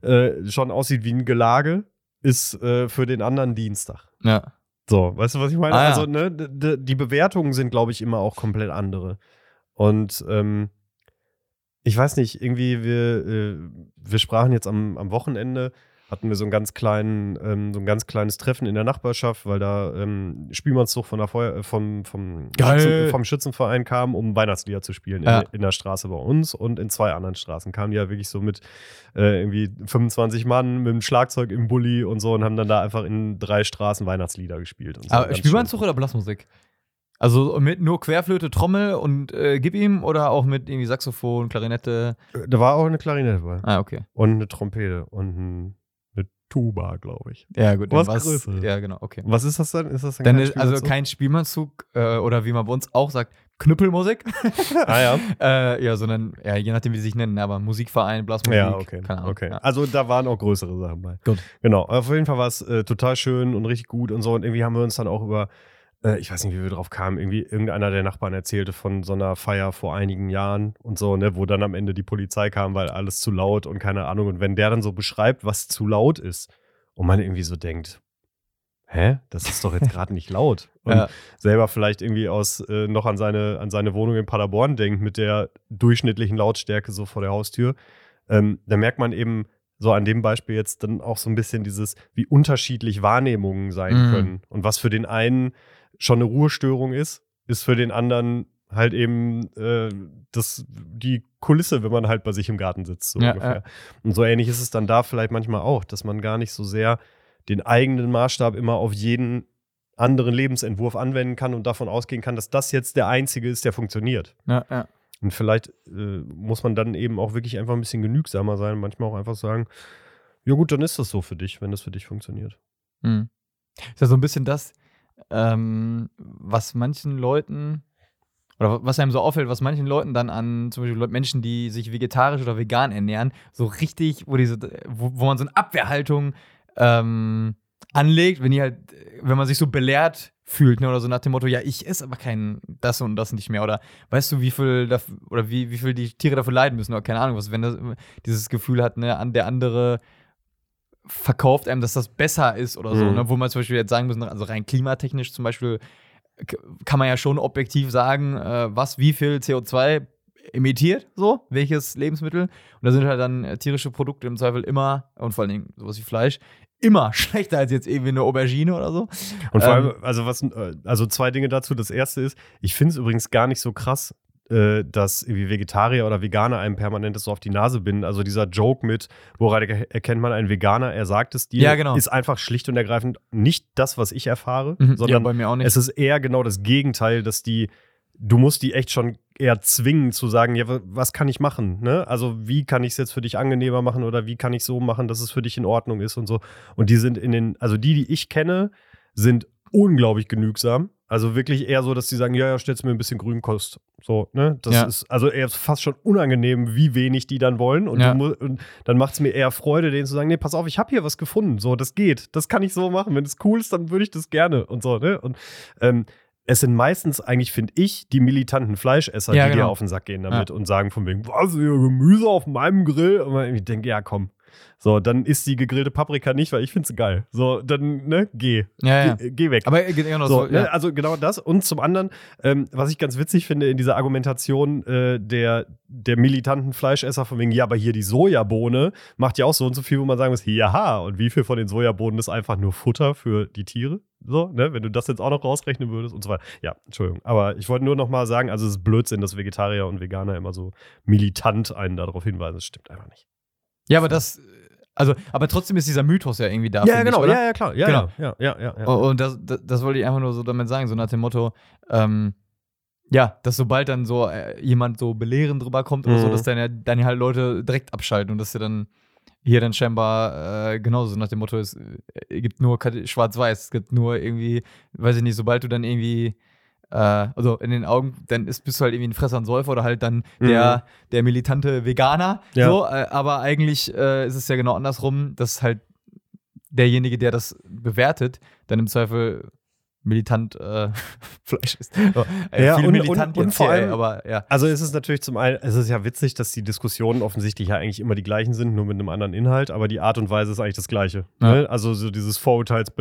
äh, schon aussieht wie ein Gelage, ist äh, für den anderen Dienstag. Ja. So, weißt du, was ich meine? Ah, ja. Also, ne, die Bewertungen sind, glaube ich, immer auch komplett andere. Und ähm, ich weiß nicht, irgendwie, wir, äh, wir sprachen jetzt am, am Wochenende, hatten wir so, einen ganz kleinen, ähm, so ein ganz kleines Treffen in der Nachbarschaft, weil da ähm, Spielmannszug von der Feuer, äh, vom, vom. Schützen, vom Schützenverein kam, um Weihnachtslieder zu spielen Ja. in, in der Straße bei uns und in zwei anderen Straßen kamen die ja wirklich so mit äh, irgendwie 25 Mann mit dem Schlagzeug im Bulli und so und haben dann da einfach in drei Straßen Weihnachtslieder gespielt. So. Aber Ganz Spielmannzug oder Blasmusik? Also mit nur Querflöte, Trommel und äh, gib ihm oder auch mit irgendwie Saxophon, Klarinette? schön. Da war auch eine Klarinette bei. Ah, okay. Und eine Trompete und ein, Tuba, glaube ich. Ja, gut. Was war's- Größeres. Ja, genau, okay. Was ist das dann? Ist das dann, Dann kein ist also Spielmannszug? kein Spielmannzug äh, oder wie man bei uns auch sagt, Knüppelmusik. <laughs> Ah ja. <laughs> äh, ja, sondern, ja, je nachdem, wie sie sich nennen, aber Musikverein, Blasmusik. Ja, okay. Keine Ahnung. okay. Ja. Also da waren auch größere Sachen bei. Gut. Genau. Auf jeden Fall war es äh, total schön und richtig gut und so. Und irgendwie haben wir uns dann auch über, äh, ich weiß nicht, wie wir drauf kamen, irgendwie irgendeiner der Nachbarn erzählte von so einer Feier vor einigen Jahren und so, ne, wo dann am Ende die Polizei kam, weil alles zu laut und keine Ahnung. Und wenn der dann so beschreibt, was zu laut ist, und man irgendwie so denkt, hä, das ist doch jetzt <laughs> gerade nicht laut. Und Ja. selber vielleicht irgendwie aus äh, noch an seine, an seine Wohnung in Paderborn denkt mit der durchschnittlichen Lautstärke so vor der Haustür, ähm, da merkt man eben so an dem Beispiel jetzt dann auch so ein bisschen dieses, wie unterschiedlich Wahrnehmungen sein Mhm. können. Und was für den einen schon eine Ruhestörung ist, ist für den anderen halt eben äh, das, die Kulisse, wenn man halt bei sich im Garten sitzt, so Ja, ungefähr. ja. Und so ähnlich ist es dann da vielleicht manchmal auch, dass man gar nicht so sehr den eigenen Maßstab immer auf jeden anderen Lebensentwurf anwenden kann und davon ausgehen kann, dass das jetzt der einzige ist, der funktioniert. Ja, ja. Und vielleicht äh, muss man dann eben auch wirklich einfach ein bisschen genügsamer sein manchmal auch einfach sagen, ja gut, dann ist das so für dich, wenn das für dich funktioniert. Mhm. Ist ja so ein bisschen das, ähm, was manchen Leuten, oder was einem so auffällt, was manchen Leuten dann an, zum Beispiel Menschen, die sich vegetarisch oder vegan ernähren, so richtig, wo, diese, wo, wo man so eine Abwehrhaltung ähm, anlegt, wenn die halt, wenn man sich so belehrt fühlt, ne, oder so nach dem Motto, ja, ich esse aber kein das und das nicht mehr, oder weißt du, wie viel dafür, oder wie, wie viel die Tiere dafür leiden müssen, oder keine Ahnung, was, wenn das dieses Gefühl hat, ne, an der andere verkauft einem, dass das besser ist oder so, Mhm. ne, wo man zum Beispiel jetzt sagen müssen, also rein klimatechnisch zum Beispiel, kann man ja schon objektiv sagen, äh, was wie viel CO2 emittiert, so, welches Lebensmittel. Und da sind halt dann äh, tierische Produkte im Zweifel immer, und vor allen Dingen sowas wie Fleisch, immer <laughs> schlechter als jetzt irgendwie eine Aubergine oder so. Und vor Ähm, allem, also was, äh, also zwei Dinge dazu. Das erste ist, ich finde es übrigens gar nicht so krass, äh, dass irgendwie Vegetarier oder Veganer einem permanent so auf die Nase binden. Also dieser Joke mit, woran er- erkennt man einen Veganer, er sagt es dir, Ja, genau. ist einfach schlicht und ergreifend nicht das, was ich erfahre, Mhm, ja, sondern bei mir auch nicht. es ist eher genau das Gegenteil, dass die, du musst die echt schon eher zwingen zu sagen, ja, wa- was kann ich machen? Ne? Also wie kann ich es jetzt für dich angenehmer machen oder wie kann ich so machen, dass es für dich in Ordnung ist und so. Und die sind in den, also die, die ich kenne, sind unglaublich genügsam. Also wirklich eher so, dass die sagen, ja, ja, stellst mir ein bisschen Grünkost. So, ne? Das Ja. ist also eher fast schon unangenehm, wie wenig die dann wollen. Und, Ja. du mu- und dann macht es mir eher Freude, denen zu sagen, nee, pass auf, ich habe hier was gefunden. So, das geht. Das kann ich so machen. Wenn es cool ist, dann würde ich das gerne und so, ne? Und ähm, es sind meistens eigentlich, finde ich, die militanten Fleischesser, Ja, die dir genau. auf den Sack gehen damit und sagen von wegen, was, hier Gemüse auf meinem Grill? Und man denkt, ja, komm. So, dann isst die gegrillte Paprika nicht, weil ich finde sie geil. So, dann, ne, geh. ja, ja. Geh, geh weg. Aber genau So, so, ne, ja. Also genau das. Und zum anderen, ähm, was ich ganz witzig finde in dieser Argumentation äh, der, der militanten Fleischesser von wegen, ja, aber hier die Sojabohne macht ja auch so und so viel, wo man sagen muss, ja, und wie viel von den Sojabohnen ist einfach nur Futter für die Tiere? So, ne, wenn du das jetzt auch noch rausrechnen würdest und so weiter. Ja, Entschuldigung. Aber ich wollte nur noch mal sagen, also es ist Blödsinn, dass Vegetarier und Veganer immer so militant einen darauf hinweisen. Das stimmt einfach nicht. Ja, aber das, also, aber trotzdem ist dieser Mythos ja irgendwie da. finde ich, oder? Ja, ja, klar. Ja, Genau. ja, ja, ja, ja. Und das, das, das wollte ich einfach nur so damit sagen, so nach dem Motto, ähm, ja, dass sobald dann so äh, jemand so belehrend drüber kommt oder so, Mhm. dass dann ja, dann ja halt Leute direkt abschalten und dass sie dann hier dann scheinbar äh, genauso nach dem Motto, es äh, gibt nur schwarz-weiß, es gibt nur irgendwie, weiß ich nicht, sobald du dann irgendwie äh, also in den Augen, dann ist, bist du halt irgendwie ein Fresser und Säufer oder halt dann der, der militante Veganer. Ja. So, äh, aber eigentlich äh, ist es ja genau andersrum, dass halt derjenige, der das bewertet, dann im Zweifel militant äh, <laughs> Fleisch ist. <laughs> So, äh, Ja, viel und- militant und- und jetzt vor allem- aber ja. Also es ist natürlich zum einen, es ist ja witzig, dass die Diskussionen offensichtlich ja eigentlich immer die gleichen sind, nur mit einem anderen Inhalt, aber die Art und Weise ist eigentlich das gleiche. Ja. Ne? Also so dieses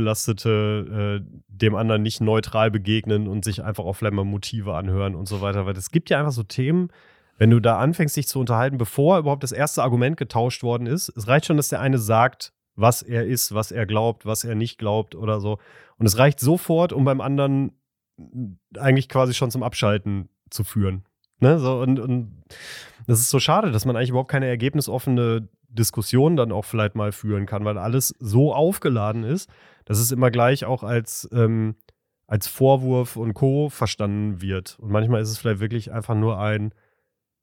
vorurteilsbelastete, äh, dem anderen nicht neutral begegnen und sich einfach auf vielleicht mal Motive anhören und so weiter. Weil es gibt ja einfach so Themen, wenn du da anfängst, dich zu unterhalten, bevor überhaupt das erste Argument getauscht worden ist, es reicht schon, dass der eine sagt, was er ist, was er glaubt, was er nicht glaubt oder so. Und es reicht sofort, um beim anderen eigentlich quasi schon zum Abschalten zu führen. Ne? So, und, und das ist so schade, dass man eigentlich überhaupt keine ergebnisoffene Diskussion dann auch vielleicht mal führen kann, weil alles so aufgeladen ist, dass es immer gleich auch als, ähm, als Vorwurf und Co. verstanden wird. Und manchmal ist es vielleicht wirklich einfach nur ein,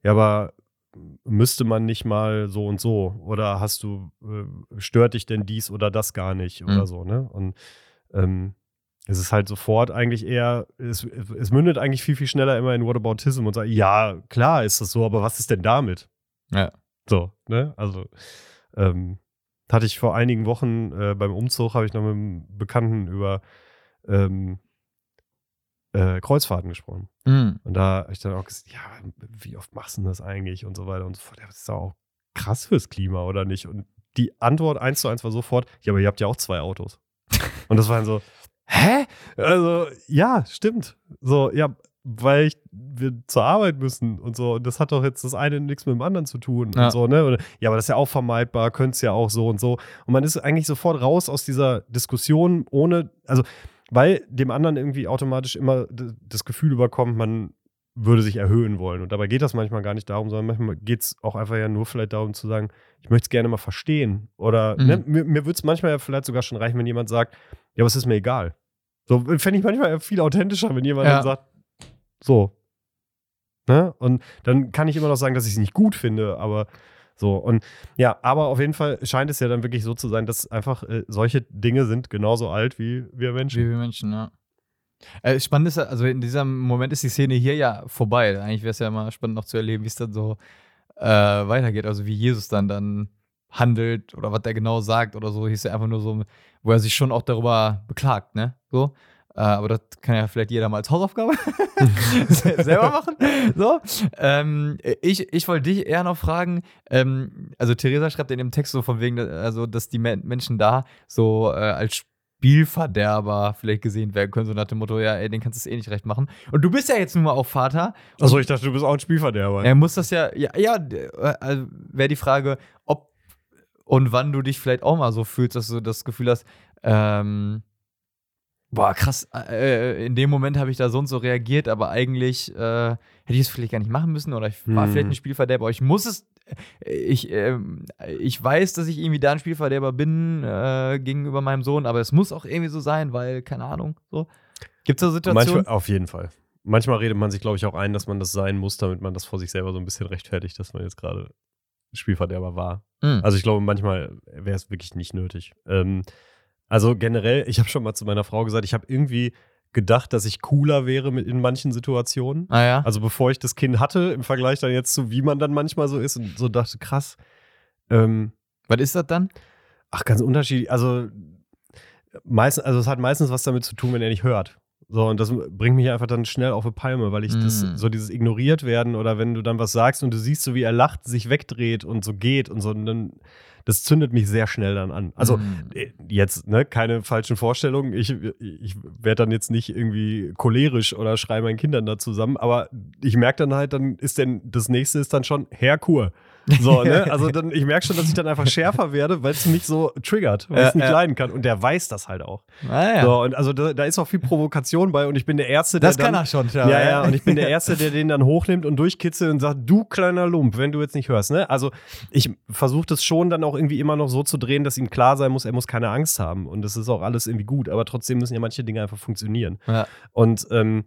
ja, aber müsste man nicht mal so und so? Oder hast du, äh, stört dich denn dies oder das gar nicht oder Mhm. so, ne? Und ähm, es ist halt sofort eigentlich eher, es, es mündet eigentlich viel, viel schneller immer in Whataboutism und sagt, ja, klar ist das so, aber was ist denn damit? Ja. So, ne? Also, ähm, hatte ich vor einigen Wochen äh, beim Umzug, habe ich noch mit einem Bekannten über ähm, äh, Kreuzfahrten gesprochen. Mhm. Und da habe ich dann auch gesagt, ja, wie oft machst du denn das eigentlich und so weiter und so fort. Das ist doch auch krass fürs Klima, oder nicht? Und die Antwort eins zu eins war sofort, ja, aber ihr habt ja auch zwei Autos. <laughs> und das war dann so, hä? Also, ja, stimmt. So, ja, weil ich, wir zur Arbeit müssen und so. Und das hat doch jetzt das eine nichts mit dem anderen zu tun Ja. und so, ne? Und, ja, aber das ist ja auch vermeidbar, könnte es ja auch so und so. Und man ist eigentlich sofort raus aus dieser Diskussion, ohne, also, weil dem anderen irgendwie automatisch immer das Gefühl überkommt, man würde sich erhöhen wollen. Und dabei geht das manchmal gar nicht darum, sondern manchmal geht es auch einfach ja nur vielleicht darum zu sagen, ich möchte es gerne mal verstehen. Oder Mhm. ne, mir, mir würde es manchmal ja vielleicht sogar schon reichen, wenn jemand sagt, ja, was ist mir egal. So fände ich manchmal viel authentischer, wenn jemand Ja. dann sagt, so. Ne? Und dann kann ich immer noch sagen, dass ich es nicht gut finde, aber so. Und ja, aber auf jeden Fall scheint es ja dann wirklich so zu sein, dass einfach äh, solche Dinge sind genauso alt wie wir Menschen. Wie wir Menschen, ja. Äh, spannend ist, also in diesem Moment ist die Szene hier ja vorbei. Eigentlich wäre es ja mal spannend noch zu erleben, wie es dann so äh, weitergeht. Also wie Jesus dann dann handelt oder was der genau sagt oder so. Hieß ja einfach nur so, wo er sich schon auch darüber beklagt, ne? So. Äh, aber das kann ja vielleicht jeder mal als Hausaufgabe <laughs> se- selber machen. So. Ähm, ich ich wollte dich eher noch fragen, ähm, also Theresa schreibt in dem Text so von wegen, also dass die Men Menschen da so äh, als Spielverderber vielleicht gesehen werden können, so nach dem Motto, ja, ey, den kannst du es eh nicht recht machen. Und du bist ja jetzt nun mal auch Vater. Achso, ich dachte, du bist auch ein Spielverderber. Er muss das ja, ja, ja, also wäre die Frage, ob und wann du dich vielleicht auch mal so fühlst, dass du das Gefühl hast, ähm, boah, krass, äh, in dem Moment habe ich da so und so reagiert, aber eigentlich äh, hätte ich es vielleicht gar nicht machen müssen oder ich war Hm. vielleicht ein Spielverderber, aber ich muss es, äh, ich, ähm, ich weiß, dass ich irgendwie da ein Spielverderber bin äh, gegenüber meinem Sohn, aber es muss auch irgendwie so sein, weil, keine Ahnung, so. Gibt es da Situationen? Manchmal, auf jeden Fall. Manchmal redet man sich, glaube ich, auch ein, dass man das sein muss, damit man das vor sich selber so ein bisschen rechtfertigt, dass man jetzt gerade Spielverderber war. Hm. Also ich glaube, manchmal wäre es wirklich nicht nötig. Ähm, also generell, ich habe schon mal zu meiner Frau gesagt, ich habe irgendwie gedacht, dass ich cooler wäre mit in manchen Situationen. ah ja. Also bevor ich das Kind hatte, im Vergleich dann jetzt zu wie man dann manchmal so ist und so dachte, krass. Ähm, Was ist das dann? ach, ganz unterschiedlich. Also meistens, also es hat meistens was damit zu tun, wenn er nicht hört. So, und das bringt mich einfach dann schnell auf eine Palme, weil ich das, Mm. so dieses ignoriert werden oder wenn du dann was sagst und du siehst so, wie er lacht, sich wegdreht und so geht und so, und dann, das zündet mich sehr schnell dann an. Also, Hm. äh, jetzt, ne, keine falschen Vorstellungen. Ich, ich werde dann jetzt nicht irgendwie cholerisch oder schreie meinen Kindern da zusammen, aber ich merke dann halt, dann ist denn, das nächste ist dann schon Herr Kur. So, ne? Also dann, ich merke schon, dass ich dann einfach schärfer werde, weil es mich so triggert, weil ich Ja, es nicht ja. leiden kann. Und der weiß das halt auch. Ah, ja. So, und also da, da ist auch viel Provokation bei und ich bin der Erste, der das dann, kann er schon, ja, ja, und ich bin der Erste, der den dann hochnimmt und durchkitzelt und sagt, du kleiner Lump, wenn du jetzt nicht hörst, ne? Also ich versuche das schon dann auch irgendwie immer noch so zu drehen, dass ihm klar sein muss, er muss keine Angst haben und das ist auch alles irgendwie gut, aber trotzdem müssen ja manche Dinge einfach funktionieren. Ja. Und ähm,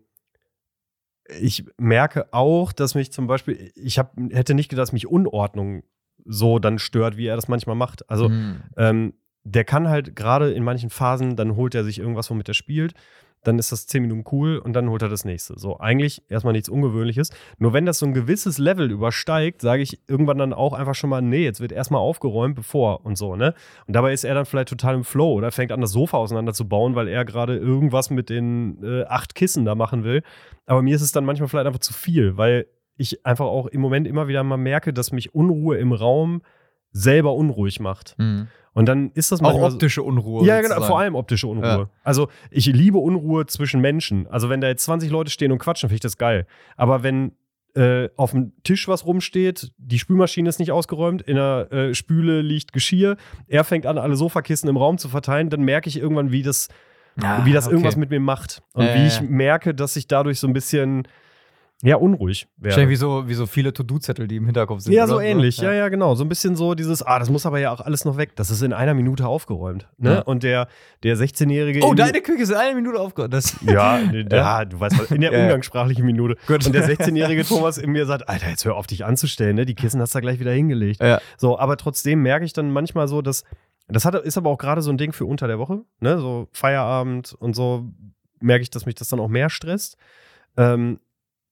ich merke auch, dass mich zum Beispiel, ich hab, hätte nicht gedacht, dass mich Unordnung so dann stört, wie er das manchmal macht. Also Hm. ähm, der kann halt gerade in manchen Phasen, dann holt er sich irgendwas, womit er spielt. Dann ist das 10 Minuten cool und dann holt er das nächste. So, eigentlich erstmal nichts Ungewöhnliches. Nur wenn das so ein gewisses Level übersteigt, sage ich irgendwann dann auch einfach schon mal, nee, jetzt wird erstmal aufgeräumt, bevor und so, ne? Und dabei ist er dann vielleicht total im Flow oder fängt an, das Sofa auseinanderzubauen, weil er gerade irgendwas mit den äh, acht Kissen da machen will. Aber mir ist es dann manchmal vielleicht einfach zu viel, weil ich einfach auch im Moment immer wieder mal merke, dass mich Unruhe im Raum selber unruhig macht. Hm. Und dann ist das Auch manchmal so- optische Unruhe. ja, genau, sozusagen. vor allem optische Unruhe. Ja. Also ich liebe Unruhe zwischen Menschen. Also wenn da jetzt 20 Leute stehen und quatschen, finde ich das geil. Aber wenn äh, auf dem Tisch was rumsteht, die Spülmaschine ist nicht ausgeräumt, in der äh, Spüle liegt Geschirr, er fängt an, alle Sofakissen im Raum zu verteilen, dann merke ich irgendwann, wie das, Ah, wie das okay. irgendwas mit mir macht. Und Ja, wie ich merke, dass ich dadurch so ein bisschen ja, unruhig. Wahrscheinlich wie so, wie so viele To-Do-Zettel, die im Hinterkopf sind. Ja, oder? so ähnlich. Ja. ja, genau. So ein bisschen so dieses, ah, das muss aber ja auch alles noch weg. Das ist in einer Minute aufgeräumt. Ne? Ja. Und der, der 16-Jährige. Oh, in- deine Küche ist in einer Minute aufgehört. Das Ja, <laughs> ja, du weißt was, in der <laughs> Ja, ja. umgangssprachlichen Minute. Gut. Und der 16-jährige <laughs> Thomas in mir sagt, Alter, jetzt hör auf, dich anzustellen, ne? Die Kissen hast du da gleich wieder hingelegt. Ja. So, aber trotzdem merke ich dann manchmal so, dass, das hat, ist aber auch gerade so ein Ding für unter der Woche, ne? So Feierabend und so merke ich, dass mich das dann auch mehr stresst. Ähm,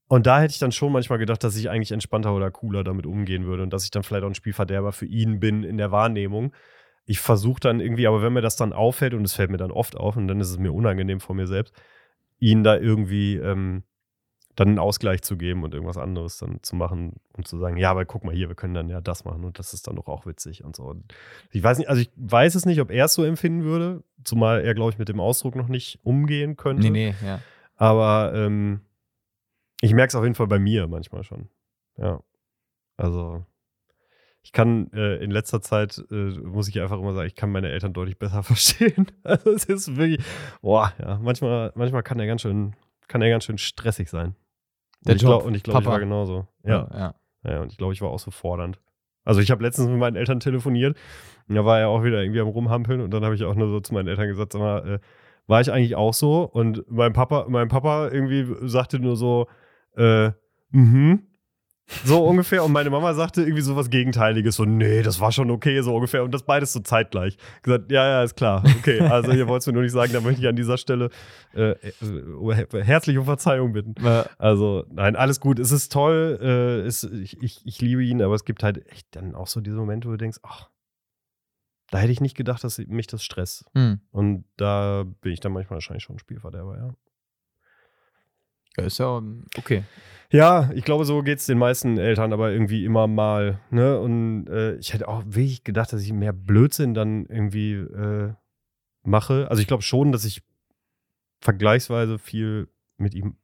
und da hätte ich dann schon manchmal gedacht, dass ich eigentlich entspannter oder cooler damit umgehen würde und dass ich dann vielleicht auch ein Spielverderber für ihn bin in der Wahrnehmung. Ich versuche dann irgendwie, aber wenn mir das dann auffällt und es fällt mir dann oft auf und dann ist es mir unangenehm vor mir selbst, ihn da irgendwie ähm, dann einen Ausgleich zu geben und irgendwas anderes dann zu machen und zu sagen, ja, aber guck mal hier, wir können dann ja das machen und das ist dann doch auch witzig und so. Und ich weiß nicht, also ich weiß es nicht, ob er es so empfinden würde, zumal er, glaube ich, mit dem Ausdruck noch nicht umgehen könnte. Nee, nee, ja. Aber ähm, ich merke es auf jeden Fall bei mir manchmal schon. Ja. Also, ich kann äh, in letzter Zeit, äh, muss ich einfach immer sagen, ich kann meine Eltern deutlich besser <laughs> verstehen. Also, es ist wirklich, boah, ja, manchmal, manchmal kann er ganz schön, kann er ganz schön stressig sein. Der und ich glaube, und ich, glaub, ich war genauso. Ja. ja. Ja, und ich glaube, ich war auch so fordernd. Also ich habe letztens mit meinen Eltern telefoniert und da war er auch wieder irgendwie am Rumhampeln und dann habe ich auch nur so zu meinen Eltern gesagt, sag mal, äh, war ich eigentlich auch so? Und mein Papa, mein Papa irgendwie sagte nur so, äh, mhm. So ungefähr. Und meine Mama sagte irgendwie so was Gegenteiliges. So, nee, das war schon okay, so ungefähr. Und das beides so zeitgleich. Gesagt, ja, ja, ist klar. Okay, also ihr wollt es mir nur nicht sagen, da möchte ich an dieser Stelle äh, äh, herzlich um Verzeihung bitten. Also, nein, alles gut. Es ist toll. Äh, es, ich, ich, ich liebe ihn, aber es gibt halt echt dann auch so diese Momente, wo du denkst, ach, da hätte ich nicht gedacht, dass mich das stresst. Hm. Und da bin ich dann manchmal wahrscheinlich schon ein Spielverderber, ja. Ist ja okay. Ja, ich glaube, so geht es den meisten Eltern aber irgendwie immer mal. Ne? Und äh, ich hätte auch wirklich gedacht, dass ich mehr Blödsinn dann irgendwie äh, mache. Also ich glaube schon, dass ich vergleichsweise viel mit ihm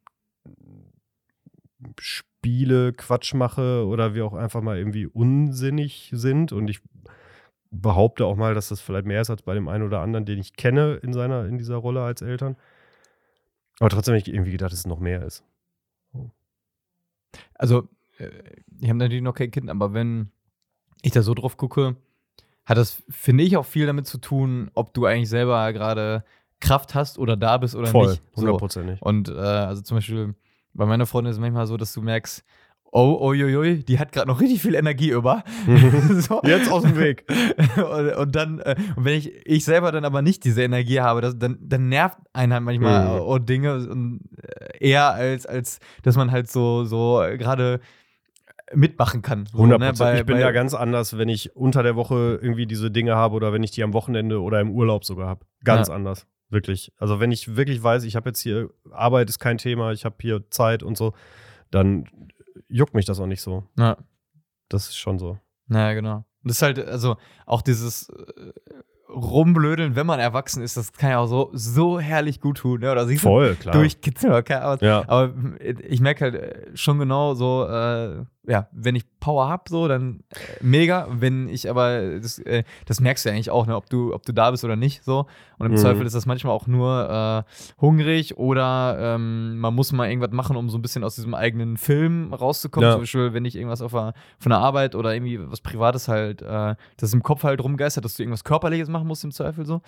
spiele, Quatsch mache oder wir auch einfach mal irgendwie unsinnig sind. Und ich behaupte auch mal, dass das vielleicht mehr ist als bei dem einen oder anderen, den ich kenne in seiner, in dieser Rolle als Eltern. Aber trotzdem habe ich irgendwie gedacht, dass es noch mehr ist. Also, äh, ich habe natürlich noch kein Kind, aber wenn ich da so drauf gucke, hat das, finde ich, auch viel damit zu tun, ob du eigentlich selber gerade Kraft hast oder da bist oder Voll, nicht. So. hundertprozentig. Und äh, also zum Beispiel bei meiner Freundin ist es manchmal so, dass du merkst, oh, uiuiui, die hat gerade noch richtig viel Energie über. <laughs> so. Jetzt aus dem Weg. und, und dann, äh, und wenn ich, ich selber dann aber nicht diese Energie habe, das, dann, dann nervt einen halt manchmal Mhm. auch Dinge äh, eher als, als dass man halt so, so äh, gerade mitmachen kann. So, 100 ne? Prozent. Bei- ich bin ja ganz anders, wenn ich unter der Woche irgendwie diese Dinge habe oder wenn ich die am Wochenende oder im Urlaub sogar habe. Ganz Ja. anders. Wirklich. Also wenn ich wirklich weiß, ich habe jetzt hier, Arbeit ist kein Thema, ich habe hier Zeit und so, dann juckt mich das auch nicht so. Ja. Das ist schon so. Ja, genau. Und das ist halt, also auch dieses äh, Rumblödeln, wenn man erwachsen ist, das kann ja auch so, so herrlich gut tun. Ne? Oder siehst Voll, klar. durchkitzeln oder keine Ahnung. Ja. Aber ich merke halt äh, schon genau so, äh, ja, wenn ich Power habe, so, dann äh, mega. Wenn ich aber, das, äh, das merkst du ja eigentlich auch, ne, ob du, ob du da bist oder nicht, so. Und im Mhm. Zweifel ist das manchmal auch nur äh, hungrig oder ähm, man muss mal irgendwas machen, um so ein bisschen aus diesem eigenen Film rauszukommen. Ja. Zum Beispiel, wenn ich irgendwas auf der, von der Arbeit oder irgendwie was Privates halt, äh, das im Kopf halt rumgeistert, dass du irgendwas Körperliches machen musst im Zweifel so.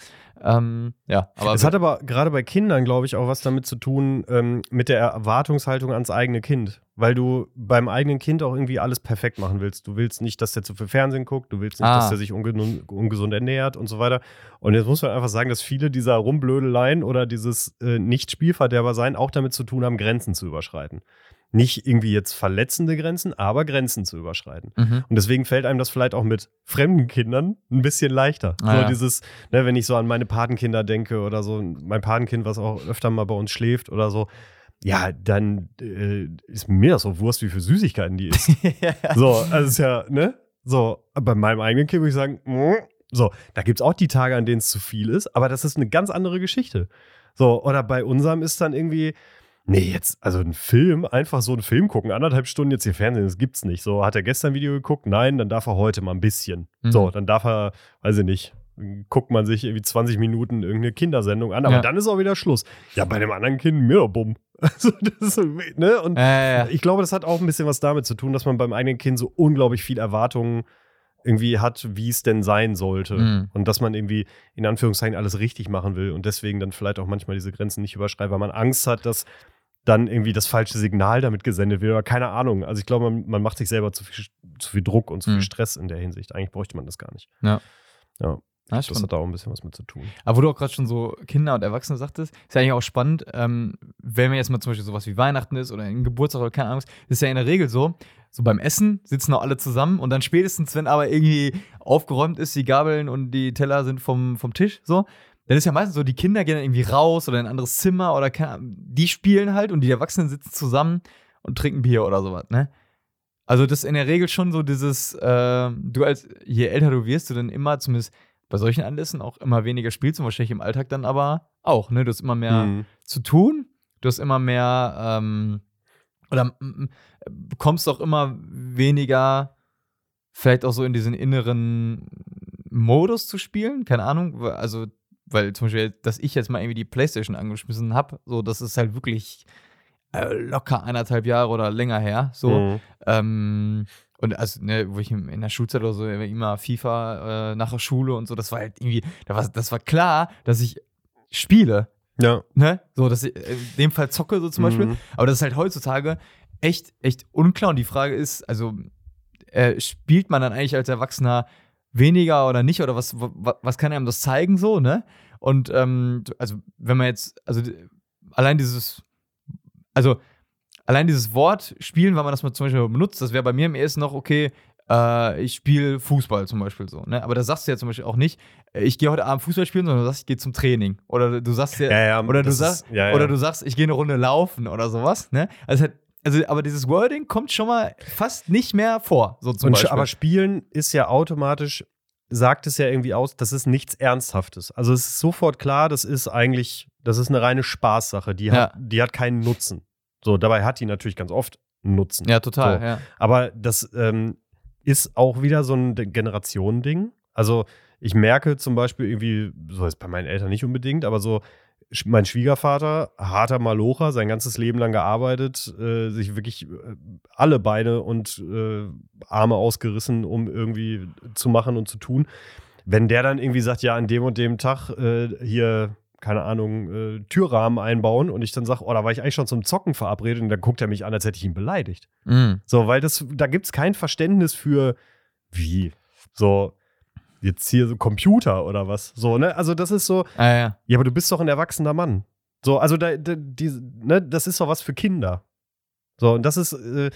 Ähm, ja, aber es hat aber gerade bei Kindern, glaube ich, auch was damit zu tun, ähm, mit der Erwartungshaltung ans eigene Kind. Weil du beim eigenen Kind auch irgendwie alles perfekt machen willst. Du willst nicht, dass der zu viel Fernsehen guckt, du willst nicht, Ah. dass der sich unge ungesund ernährt und so weiter. Und jetzt muss man einfach sagen, dass viele dieser Rumblödeleien oder dieses äh, Nicht-Spielverderber sein auch damit zu tun haben, Grenzen zu überschreiten. Nicht irgendwie jetzt verletzende Grenzen, aber Grenzen zu überschreiten. Mhm. Und deswegen fällt einem das vielleicht auch mit fremden Kindern ein bisschen leichter. Ah, so ja. dieses, ne, wenn ich so an meine Patenkinder denke oder so, mein Patenkind, was auch öfter mal bei uns schläft oder so, ja, dann äh, ist mir das so Wurst, wie viel Süßigkeiten die isst. <laughs> so, also ist ja, ne? So, bei meinem eigenen Kind würde ich sagen, mm, so, da gibt es auch die Tage, an denen es zu viel ist, aber das ist eine ganz andere Geschichte. So, oder bei unserem ist dann irgendwie, nee, jetzt, also ein Film, einfach so einen Film gucken, anderthalb Stunden jetzt hier Fernsehen, das gibt's nicht. So, hat er gestern ein Video geguckt? Nein, dann darf er heute mal ein bisschen. Mhm. So, dann darf er, weiß ich nicht, guckt man sich irgendwie 20 Minuten irgendeine Kindersendung an, aber Ja. dann ist auch wieder Schluss. Ja, bei dem anderen Kind mir doch bumm. <laughs> Also, das ist, ne? Und ja, ja. ich glaube, das hat auch ein bisschen was damit zu tun, dass man beim eigenen Kind so unglaublich viel Erwartungen irgendwie hat, wie es denn sein sollte. Mhm. Und dass man irgendwie in Anführungszeichen alles richtig machen will und deswegen dann vielleicht auch manchmal diese Grenzen nicht überschreitet, weil man Angst hat, dass dann irgendwie das falsche Signal damit gesendet wird oder keine Ahnung. Also ich glaube, man, man macht sich selber zu viel, zu viel Druck und zu Mhm. viel Stress in der Hinsicht. Eigentlich bräuchte man das gar nicht. Ja. Ja, Ja, das hat da auch ein bisschen was mit zu tun. Aber wo du auch gerade schon so Kinder und Erwachsene sagtest, ist ja eigentlich auch spannend, ähm, wenn man jetzt mal zum Beispiel sowas wie Weihnachten ist oder ein Geburtstag oder keine Ahnung, ist ist ja in der Regel so, so beim Essen sitzen auch alle zusammen und dann spätestens, wenn aber irgendwie aufgeräumt ist, die Gabeln und die Teller sind vom, vom Tisch, so, dann ist ja meistens so, die Kinder gehen dann irgendwie raus oder in ein anderes Zimmer oder keine Ahnung, die spielen halt und die Erwachsenen sitzen zusammen und trinken Bier oder sowas, ne? Also das ist in der Regel schon so dieses, äh, du als, je älter du wirst, du dann immer, zumindest bei solchen Anlässen, auch immer weniger spielst und wahrscheinlich im Alltag dann aber auch, ne? Du hast immer mehr Mhm. zu tun, du hast immer mehr, ähm, oder mm, mm, bekommst auch immer weniger, vielleicht auch so in diesen inneren Modus zu spielen, keine Ahnung, also, weil zum Beispiel, dass ich jetzt mal irgendwie die Playstation angeschmissen habe, so, das ist halt wirklich äh, locker eineinhalb Jahre oder länger her, so. Mhm. Ähm, und also, ne, wo ich in der Schulzeit oder so immer FIFA äh, nach der Schule und so, das war halt irgendwie, da war, das war klar, dass ich spiele, Ja. ne? So, dass ich äh, in dem Fall zocke, so zum Beispiel. Mhm. Aber das ist halt heutzutage, echt, echt unklar. Und die Frage ist, also äh, spielt man dann eigentlich als Erwachsener weniger oder nicht? Oder was, was, was kann einem das zeigen so, ne? Und ähm, also, wenn man jetzt, also allein dieses, also allein dieses Wort spielen, wenn man das mal zum Beispiel benutzt, das wäre bei mir im ersten noch, okay, äh, ich spiele Fußball zum Beispiel so. Ne? Aber da sagst du ja zum Beispiel auch nicht, äh, ich gehe heute Abend Fußball spielen, sondern du sagst, ich gehe zum Training. Oder du sagst ja, Ja, ja, oder, du sagst, ist- ja, oder du sagst, ich gehe eine Runde laufen oder sowas. Ne? Also, halt- also, aber dieses Wording kommt schon mal fast nicht mehr vor, so zum Und, Beispiel. aber Spielen ist ja automatisch, sagt es ja irgendwie aus, das ist nichts Ernsthaftes. Also es ist sofort klar, das ist eigentlich, das ist eine reine Spaßsache. Die hat, Ja. die hat keinen Nutzen. So, dabei hat die natürlich ganz oft einen Nutzen. ja, total, So. ja. Aber das ähm, ist auch wieder so ein Generationending. Also ich merke zum Beispiel irgendwie, so ist bei meinen Eltern nicht unbedingt, aber so mein Schwiegervater, harter Malocher, sein ganzes Leben lang gearbeitet, äh, sich wirklich äh, alle Beine und äh, Arme ausgerissen, um irgendwie zu machen und zu tun. Wenn der dann irgendwie sagt, ja, an dem und dem Tag äh, hier, keine Ahnung, äh, Türrahmen einbauen und ich dann sage, oh, da war ich eigentlich schon zum Zocken verabredet und dann guckt er mich an, als hätte ich ihn beleidigt. Mhm. So, weil das, da gibt es kein Verständnis für, wie, so, jetzt hier so Computer oder was. So, ne? Also, das ist so, Ah, ja. ja, aber du bist doch ein erwachsener Mann. So, also, da, da, die, ne, das ist doch was für Kinder. So, und das ist äh,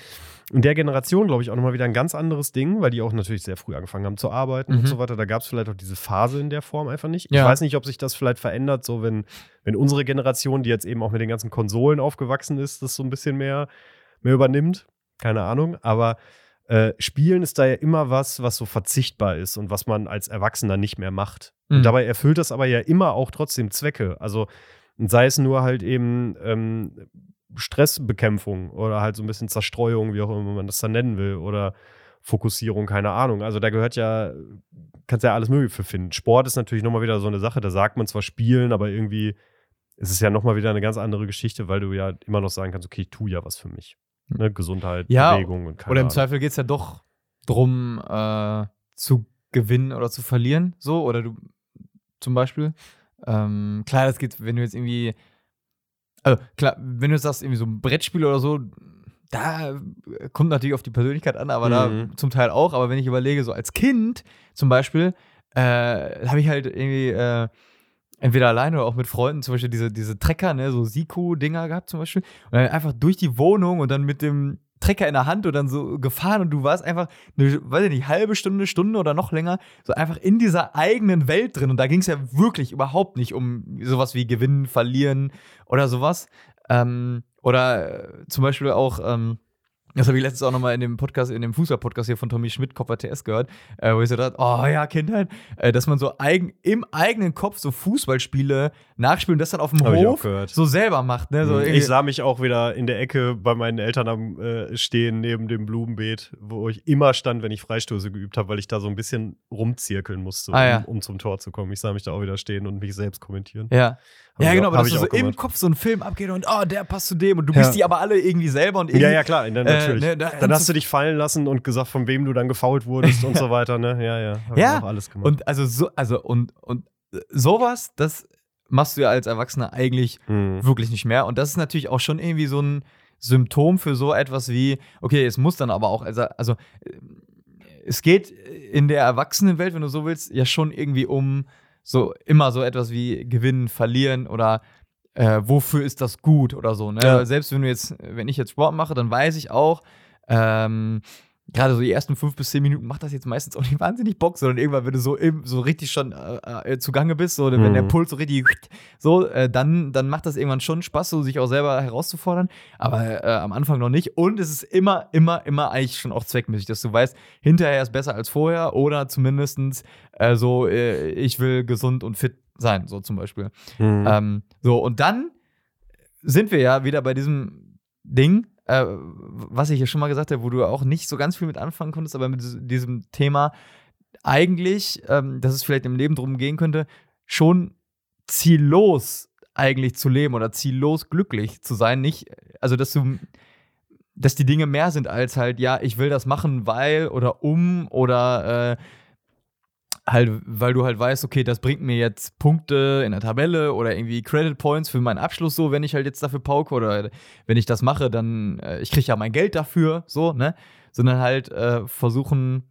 in der Generation, glaube ich, auch nochmal wieder ein ganz anderes Ding, weil die auch natürlich sehr früh angefangen haben zu arbeiten Mhm. und so weiter. Da gab es vielleicht auch diese Phase in der Form einfach nicht. Ja. Ich weiß nicht, ob sich das vielleicht verändert, so wenn, wenn unsere Generation, die jetzt eben auch mit den ganzen Konsolen aufgewachsen ist, das so ein bisschen mehr, mehr übernimmt. Keine Ahnung. Aber äh, Spielen ist da ja immer was, was so verzichtbar ist und was man als Erwachsener nicht mehr macht. Mhm. Und dabei erfüllt das aber ja immer auch trotzdem Zwecke. Also sei es nur halt eben ähm, Stressbekämpfung oder halt so ein bisschen Zerstreuung, wie auch immer man das dann nennen will, oder Fokussierung, keine Ahnung. Also da gehört ja, kannst ja alles Mögliche für finden. Sport ist natürlich nochmal wieder so eine Sache, da sagt man zwar spielen, aber irgendwie ist es ja nochmal wieder eine ganz andere Geschichte, weil du ja immer noch sagen kannst, okay, ich tue ja was für mich. Ne? Gesundheit, Ja, Bewegung und keine Oder im Ahnung. Zweifel geht es ja doch drum, äh, zu gewinnen oder zu verlieren, so, oder du zum Beispiel. Ähm, klar, das geht, wenn du jetzt irgendwie, also klar, wenn du jetzt sagst, irgendwie so ein Brettspiel oder so, da kommt natürlich auf die Persönlichkeit an, aber Mhm. da zum Teil auch. Aber wenn ich überlege, so als Kind zum Beispiel, äh, habe ich halt irgendwie äh, entweder alleine oder auch mit Freunden zum Beispiel diese, diese Trecker, ne, so Siku-Dinger gehabt zum Beispiel. Und dann einfach durch die Wohnung und dann mit dem Trecker in der Hand und dann so gefahren und du warst einfach eine, weiß ich nicht, halbe Stunde, Stunde oder noch länger, so einfach in dieser eigenen Welt drin. Und da ging es ja wirklich überhaupt nicht um sowas wie gewinnen, verlieren oder sowas. Ähm, oder zum Beispiel auch, ähm, das habe ich letztens auch nochmal in dem Podcast, in dem Fußball-Podcast hier von Tommy Schmidt, Kopf TS gehört, äh, wo ich so dachte, oh ja, Kindheit, äh, dass man so eigen, im eigenen Kopf so Fußballspiele nachspielt und das dann auf dem Hab Hof so selber macht. Ne? So irgendwie- ich sah mich auch wieder in der Ecke bei meinen Eltern am äh, stehen neben dem Blumenbeet, wo ich immer stand, wenn ich Freistoße geübt habe, weil ich da so ein bisschen rumzirkeln musste, Ah, ja. um, um zum Tor zu kommen. Ich sah mich da auch wieder stehen und mich selbst kommentieren. ja. Ja, ich genau, auch- aber dass so im. Kopf so ein Film abgeht und oh, der passt zu dem und du Ja. bist die aber alle irgendwie selber und irgendwie. Ja, ja, klar, dann, natürlich. ne, da- dann hast du dich fallen lassen und gesagt, von wem du dann gefault wurdest und so <laughs> weiter, ne? Ja, ja. Hab Ja, auch alles gemacht. Und also so, also und, und äh, sowas, das machst du ja als Erwachsener eigentlich Mhm. wirklich nicht mehr. Und das ist natürlich auch schon irgendwie so ein Symptom für so etwas wie, okay, es muss dann aber auch, also, also äh, es geht in der Erwachsenenwelt, wenn du so willst, ja schon irgendwie um so immer so etwas wie gewinnen, verlieren oder äh, wofür ist das gut oder so. Ne? Ja. Selbst wenn du jetzt, wenn ich jetzt Sport mache, dann weiß ich auch, ähm, gerade so die ersten fünf bis zehn Minuten macht das jetzt meistens auch nicht wahnsinnig Bock, sondern irgendwann, wenn du so, so richtig schon äh, äh, zugange bist, so, wenn Mhm. der Puls so richtig so, äh, dann, dann macht das irgendwann schon Spaß, so sich auch selber herauszufordern, aber äh, am Anfang noch nicht. Und es ist immer, immer, immer eigentlich schon auch zweckmäßig, dass du weißt, hinterher ist besser als vorher oder zumindestens äh, so, ich will gesund und fit sein, so zum Beispiel. Mhm. Ähm, so, und dann sind wir ja wieder bei diesem Ding, äh, was ich ja schon mal gesagt habe, wo du auch nicht so ganz viel mit anfangen konntest, aber mit diesem Thema eigentlich, ähm, dass es vielleicht im Leben drum gehen könnte, schon ziellos eigentlich zu leben oder ziellos glücklich zu sein. Nicht, also dass du, dass die Dinge mehr sind als halt, ja, ich will das machen, weil oder um oder äh, Halt, weil du halt weißt, okay, das bringt mir jetzt Punkte in der Tabelle oder irgendwie Credit Points für meinen Abschluss, so, wenn ich halt jetzt dafür pauke oder wenn ich das mache, dann, äh, ich kriege ja mein Geld dafür, so, ne? Sondern halt äh, versuchen,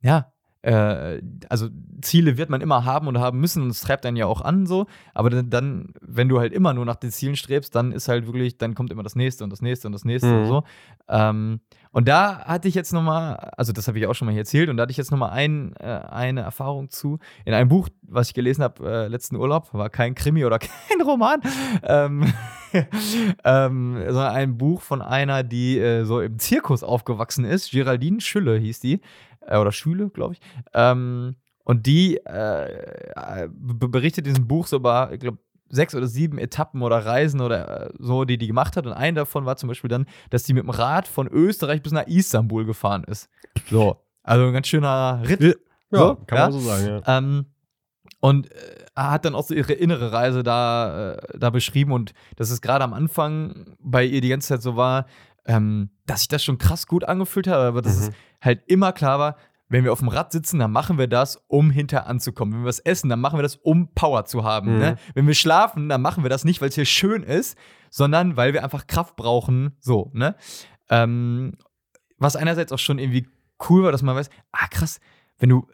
ja, äh, also Ziele wird man immer haben und haben müssen und es treibt einen ja auch an so, aber dann, wenn du halt immer nur nach den Zielen strebst, dann ist halt wirklich, dann kommt immer das nächste und das nächste und das nächste Mhm. und so. Ähm, und da hatte ich jetzt noch mal, also das habe ich auch schon mal hier erzählt und da hatte ich jetzt noch mal ein, äh, eine Erfahrung zu. In einem Buch, was ich gelesen habe äh, letzten Urlaub, war kein Krimi oder <laughs> kein Roman, ähm, <laughs> ähm, sondern ein Buch von einer, die äh, so im Zirkus aufgewachsen ist, Geraldine Schülle hieß die, äh, oder Schüle, glaube ich. Ähm, und die äh, be- berichtet in diesem Buch so über, ich glaube, sechs oder sieben Etappen oder Reisen oder äh, so, die die gemacht hat. Und eine davon war zum Beispiel dann, dass die mit dem Rad von Österreich bis nach Istanbul gefahren ist. So, also ein ganz schöner Ritt. Ja, So, kann ja. man so sagen, ja. Ähm, und äh, hat dann auch so ihre innere Reise da, äh, da beschrieben und dass es gerade am Anfang bei ihr die ganze Zeit so war, ähm, dass sich das schon krass gut angefühlt hat, aber dass Mhm. es halt immer klar war, wenn wir auf dem Rad sitzen, dann machen wir das, um hinter anzukommen. Wenn wir was essen, dann machen wir das, um Power zu haben. Mhm. Ne? Wenn wir schlafen, dann machen wir das nicht, weil es hier schön ist, sondern weil wir einfach Kraft brauchen. So, ne? Ähm, was einerseits auch schon irgendwie cool war, dass man weiß, ah krass, wenn du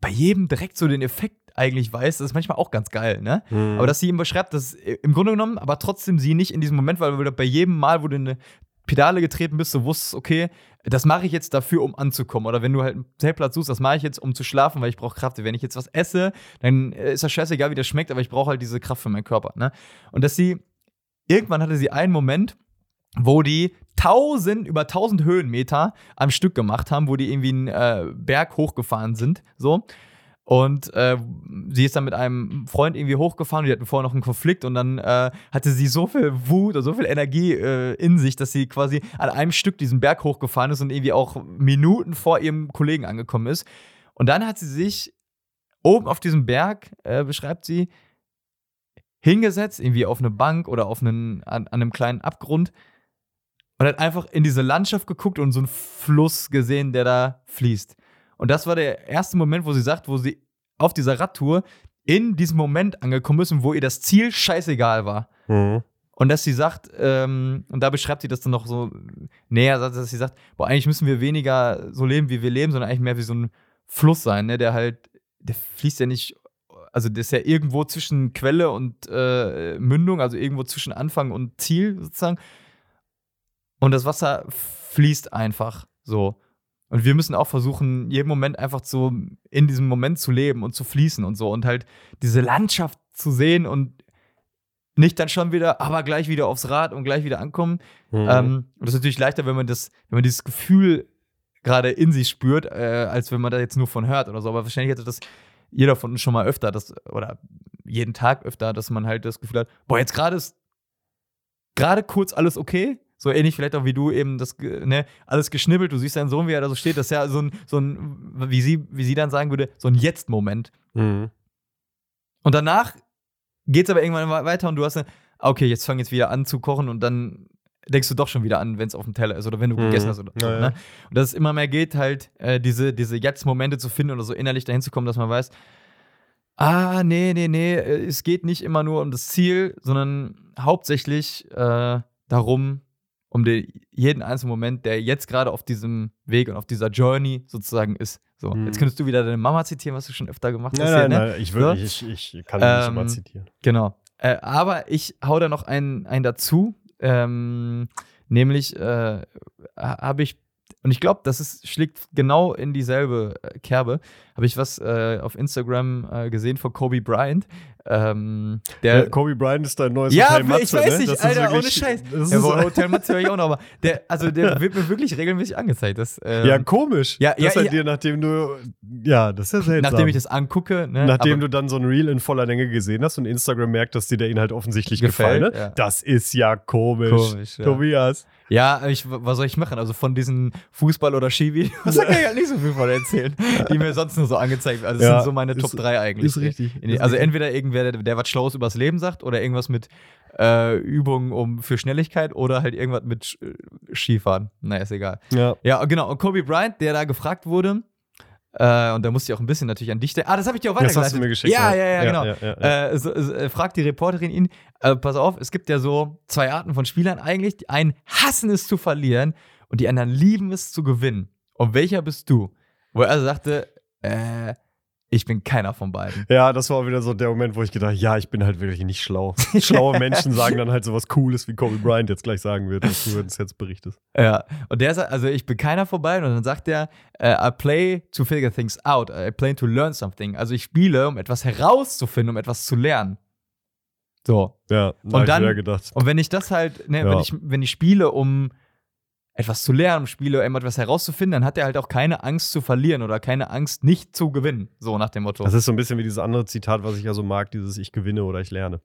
bei jedem direkt so den Effekt eigentlich weißt, das ist manchmal auch ganz geil, ne? Mhm. Aber dass sie ihm beschreibt, dass im Grunde genommen, aber trotzdem sie nicht in diesem Moment, weil bei jedem Mal, wo du in eine Pedale getreten bist, du wusstest, okay, das mache ich jetzt dafür, um anzukommen. Oder wenn du halt einen Zeltplatz suchst, das mache ich jetzt, um zu schlafen, weil ich brauche Kraft. Wenn ich jetzt was esse, dann äh, ist das scheißegal, wie das schmeckt, aber ich brauche halt diese Kraft für meinen Körper. Ne? Und dass sie, irgendwann hatte sie einen Moment, wo die 1000, über 1000 Höhenmeter am Stück gemacht haben, wo die irgendwie einen äh, Berg hochgefahren sind, so. Und äh, sie ist dann mit einem Freund irgendwie hochgefahren, die hatten vorher noch einen Konflikt und dann äh, hatte sie so viel Wut und so viel Energie äh, in sich, dass sie quasi an einem Stück diesen Berg hochgefahren ist und irgendwie auch Minuten vor ihrem Kollegen angekommen ist. Und dann hat sie sich oben auf diesem Berg, äh, beschreibt sie, hingesetzt, irgendwie auf eine Bank oder auf einen, an, an einem kleinen Abgrund und hat einfach in diese Landschaft geguckt und so einen Fluss gesehen, der da fließt. Und das war der erste Moment, wo sie sagt, wo sie auf dieser Radtour in diesem Moment angekommen ist wo ihr das Ziel scheißegal war. Mhm. Und dass sie sagt, ähm, und da beschreibt sie das dann noch so näher, dass sie sagt, boah, eigentlich müssen wir weniger so leben, wie wir leben, sondern eigentlich mehr wie so ein Fluss sein, ne? der halt, der fließt ja nicht, also der ist ja irgendwo zwischen Quelle und äh, Mündung, also irgendwo zwischen Anfang und Ziel sozusagen. Und das Wasser fließt einfach so. Und wir müssen auch versuchen, jeden Moment einfach so in diesem Moment zu leben und zu fließen und so und halt diese Landschaft zu sehen und nicht dann schon wieder, aber gleich wieder aufs Rad und gleich wieder ankommen. Mhm. Ähm, und das ist natürlich leichter, wenn man das, wenn man dieses Gefühl gerade in sich spürt, äh, als wenn man da jetzt nur von hört oder so. Aber wahrscheinlich hätte das jeder von uns schon mal öfter, das, oder jeden Tag öfter, dass man halt das Gefühl hat, boah, jetzt gerade ist gerade kurz alles okay. So ähnlich vielleicht auch wie du eben das, ne, alles geschnibbelt, du siehst deinen Sohn, wie er da so steht, das ist ja so ein, so ein wie, sie, wie sie dann sagen würde, so ein Jetzt-Moment. Mhm. Und danach geht's aber irgendwann we- weiter und du hast dann, ah, okay, jetzt fang jetzt wieder an zu kochen und dann denkst du doch schon wieder an, wenn es auf dem Teller ist oder wenn du Mhm. gegessen hast oder so. Ja, ja. Ne? Und dass es immer mehr geht, halt äh, diese, diese Jetzt-Momente zu finden oder so innerlich dahin zu kommen, dass man weiß, ah, nee, nee, nee, äh, es geht nicht immer nur um das Ziel, sondern hauptsächlich äh, darum, um den, jeden einzelnen Moment, der jetzt gerade auf diesem Weg und auf dieser Journey sozusagen ist. So, Mhm. jetzt könntest du wieder deine Mama zitieren, was du schon öfter gemacht hast. Nein, hier, ne? nein, ich, So. will, ich, ich kann ihn nicht Ähm, immer zitieren. Genau. Äh, aber ich hau da noch einen, einen dazu. Ähm, nämlich äh, habe ich, und ich glaube, das ist, schlägt genau in dieselbe äh, Kerbe, habe ich was äh, auf Instagram äh, gesehen von Kobe Bryant. Ähm, der, Ja, Kobe Bryant ist dein neues ja, Hotel Matze, ich weiß ne? nicht, Das ist Alter, ohne Scheiß. Das Ja, Hotel Matze höre ich auch noch, aber der, also der <laughs> wird mir wirklich regelmäßig angezeigt. Das, ähm, ja, komisch. ja, dass ja, ja. dir, nachdem du. Ja, das ist ja seltsam. nachdem ich das angucke, ne, Nachdem du dann so ein Reel in voller Länge gesehen hast und Instagram merkt, dass dir der Inhalt offensichtlich Gefällt, gefallen hat, ja. das ist ja komisch. Komisch. Tobias. Ja, ich, was soll ich machen? Also von diesen Fußball- oder Skivideos <laughs> da kann ich halt nicht so viel von erzählen, die mir sonst nur so angezeigt werden. Also das Ja, sind so meine ist- Top 3 eigentlich. ist richtig, In- ist also richtig. entweder irgendwer, der, der was Schlaues übers Leben sagt oder irgendwas mit äh, Übungen um, für Schnelligkeit oder halt irgendwas mit Skifahren. Naja, ist egal. Ja. Ja, genau. Und Kobe Bryant, der da gefragt wurde, Äh, und da musste ich auch ein bisschen natürlich an dich denken. Ah, das habe ich dir auch Das weitergeleitet. hast du mir geschickt. Ja, ja, ja, genau. Ja, ja, ja. Äh, so, so, äh, fragt die Reporterin ihn, äh, pass auf, es gibt ja so zwei Arten von Spielern eigentlich. Die einen hassen es zu verlieren und die anderen lieben es zu gewinnen. Und welcher bist du? Wo er sagte, äh, ich bin keiner von beiden. Ja, das war wieder so der Moment, wo ich gedacht ja, ich bin halt wirklich nicht schlau. <laughs> Schlaue Menschen sagen dann halt sowas Cooles, wie Kobe Bryant jetzt gleich sagen wird, was du uns jetzt berichtest. Ja, und der sagt, also ich bin keiner von beiden. Und dann sagt er, äh, I play to figure things out. I play to learn something. Also ich spiele, um etwas herauszufinden, um etwas zu lernen. So. Ja, Und ich dann- wieder gedacht. Und wenn ich das halt, ne, Ja. wenn, ich, wenn ich spiele, um etwas zu lernen, um spiele, um etwas herauszufinden, dann hat er halt auch keine Angst zu verlieren oder keine Angst, nicht zu gewinnen. So nach dem Motto. Das ist so ein bisschen wie dieses andere Zitat, was ich ja so mag, dieses Ich gewinne oder ich lerne.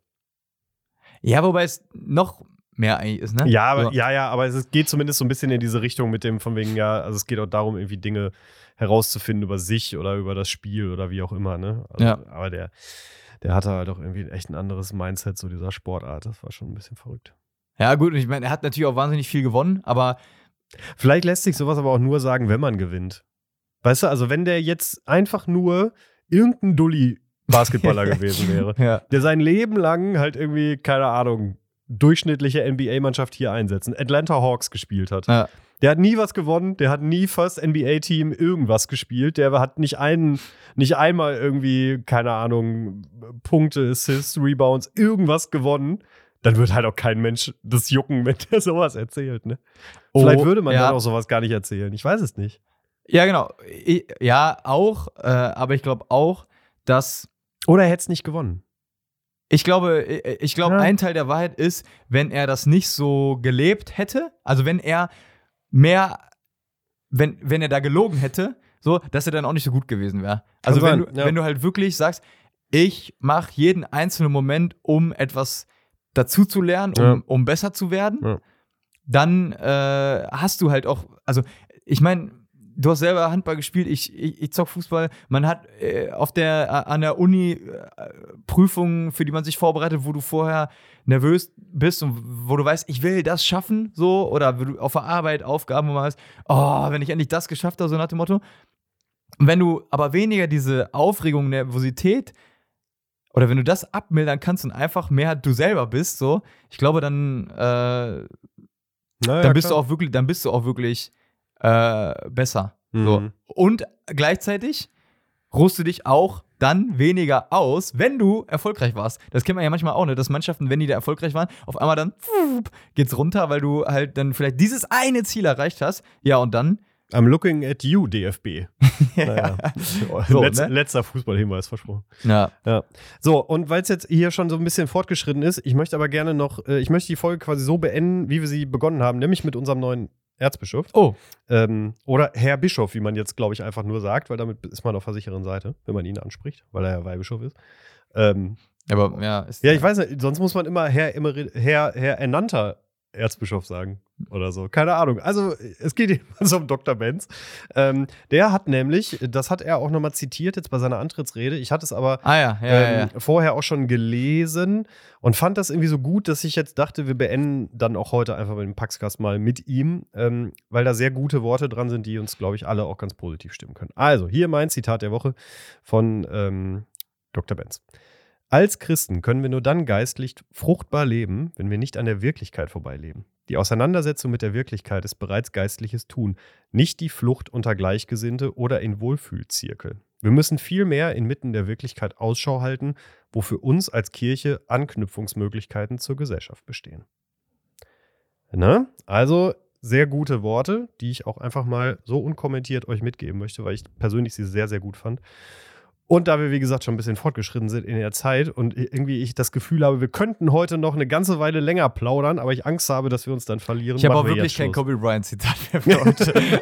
ja, wobei es noch mehr eigentlich ist, ne? Ja, aber, so. ja, ja, aber es geht zumindest so ein bisschen in diese Richtung mit dem von wegen, ja, also es geht auch darum, irgendwie Dinge herauszufinden über sich oder über das Spiel oder wie auch immer, ne? Also, Ja. Aber der, der hatte halt auch irgendwie echt ein anderes Mindset zu dieser Sportart. Das war schon ein bisschen verrückt. Ja, gut, und ich meine, er hat natürlich auch wahnsinnig viel gewonnen, aber Vielleicht lässt sich sowas aber auch nur sagen, wenn man gewinnt. Weißt du, also wenn der jetzt einfach nur irgendein Dulli-Basketballer <laughs> gewesen wäre, ja. der sein Leben lang halt irgendwie, keine Ahnung, durchschnittliche NBA-Mannschaft hier einsetzen, Atlanta Hawks gespielt hat. Ja. Der hat nie was gewonnen, der hat nie First NBA-Team irgendwas gespielt, der hat nicht einen, nicht einmal irgendwie, keine Ahnung, Punkte, Assists, Rebounds, irgendwas gewonnen. Dann wird halt auch kein Mensch das jucken, <laughs> wenn der sowas erzählt, ne? Vielleicht Oh, würde man ja. dann auch sowas gar nicht erzählen. Ich weiß es nicht. Ja, genau. Ich, ja, auch, äh, aber ich glaube auch, dass Oder er hätte es nicht gewonnen. Ich glaube, äh, ich glaube, Ja. ein Teil der Wahrheit ist, wenn er das nicht so gelebt hätte, also wenn er mehr, wenn, wenn er da gelogen hätte, so, dass er dann auch nicht so gut gewesen wäre. Also wenn du, ja. wenn du halt wirklich sagst, ich mache jeden einzelnen Moment, um etwas dazu zu lernen, um, Ja. um besser zu werden, Ja. dann äh, hast du halt auch, also ich meine, du hast selber Handball gespielt, ich, ich, ich zock Fußball, man hat äh, auf der, an der Uni äh, Prüfungen, für die man sich vorbereitet, wo du vorher nervös bist und wo du weißt, ich will das schaffen, so, oder wo du auf der Arbeit Aufgaben, wo man weiß, oh, wenn ich endlich das geschafft habe, so nach dem Motto. Und wenn du aber weniger diese Aufregung, Nervosität oder wenn du das abmildern kannst und einfach mehr du selber bist, so, ich glaube, dann, äh, Naja, dann bist klar. du auch wirklich, dann bist du auch wirklich äh, besser. So. Mhm. Und gleichzeitig ruhst du dich auch dann weniger aus, wenn du erfolgreich warst. Das kennt man ja manchmal auch, ne? dass Mannschaften, wenn die da erfolgreich waren, auf einmal dann pfup, geht's runter, weil du halt dann vielleicht dieses eine Ziel erreicht hast. Ja, und dann. I'm looking at you, DFB. <laughs> Naja. So, Letz, ne? Letzter Fußballhinweis versprochen. Ja. Ja. So, und weil es jetzt hier schon so ein bisschen fortgeschritten ist, ich möchte aber gerne noch, äh, ich möchte die Folge quasi so beenden, wie wir sie begonnen haben, nämlich mit unserem neuen Erzbischof. Oh, Ähm, oder Herr Bischof, wie man jetzt, glaube ich, einfach nur sagt, weil damit ist man auf der sicheren Seite, wenn man ihn anspricht, weil er ja Weihbischof ist. Ähm, aber ja. Ist, ja, ich weiß nicht, sonst muss man immer Herr, Herr, Herr ernannter Erzbischof sagen oder so. Keine Ahnung. Also, es geht <laughs> jedenfalls um Dr. Benz. Ähm, der hat nämlich, das hat er auch nochmal zitiert jetzt bei seiner Antrittsrede. Ich hatte es aber Ah ja, ja, ja, ja. ähm, vorher auch schon gelesen und fand das irgendwie so gut, dass ich jetzt dachte, wir beenden dann auch heute einfach mit dem Paxcast mal mit ihm, ähm, weil da sehr gute Worte dran sind, die uns, glaube ich, alle auch ganz positiv stimmen können. Also, hier mein Zitat der Woche von ähm, Dr. Benz. Als Christen können wir nur dann geistlich fruchtbar leben, wenn wir nicht an der Wirklichkeit vorbeileben. Die Auseinandersetzung mit der Wirklichkeit ist bereits geistliches Tun, nicht die Flucht unter Gleichgesinnte oder in Wohlfühlzirkel. Wir müssen vielmehr inmitten der Wirklichkeit Ausschau halten, wo für uns als Kirche Anknüpfungsmöglichkeiten zur Gesellschaft bestehen. Ne? Also sehr gute Worte, die ich auch einfach mal so unkommentiert euch mitgeben möchte, weil ich persönlich sie sehr, sehr gut fand. Und da wir, wie gesagt, schon ein bisschen fortgeschritten sind in der Zeit und irgendwie ich das Gefühl habe, wir könnten heute noch eine ganze Weile länger plaudern, aber ich Angst habe, dass wir uns dann verlieren. Ich habe auch wir wirklich kein. Kobe Bryant-Zitat mehr für <laughs> heute.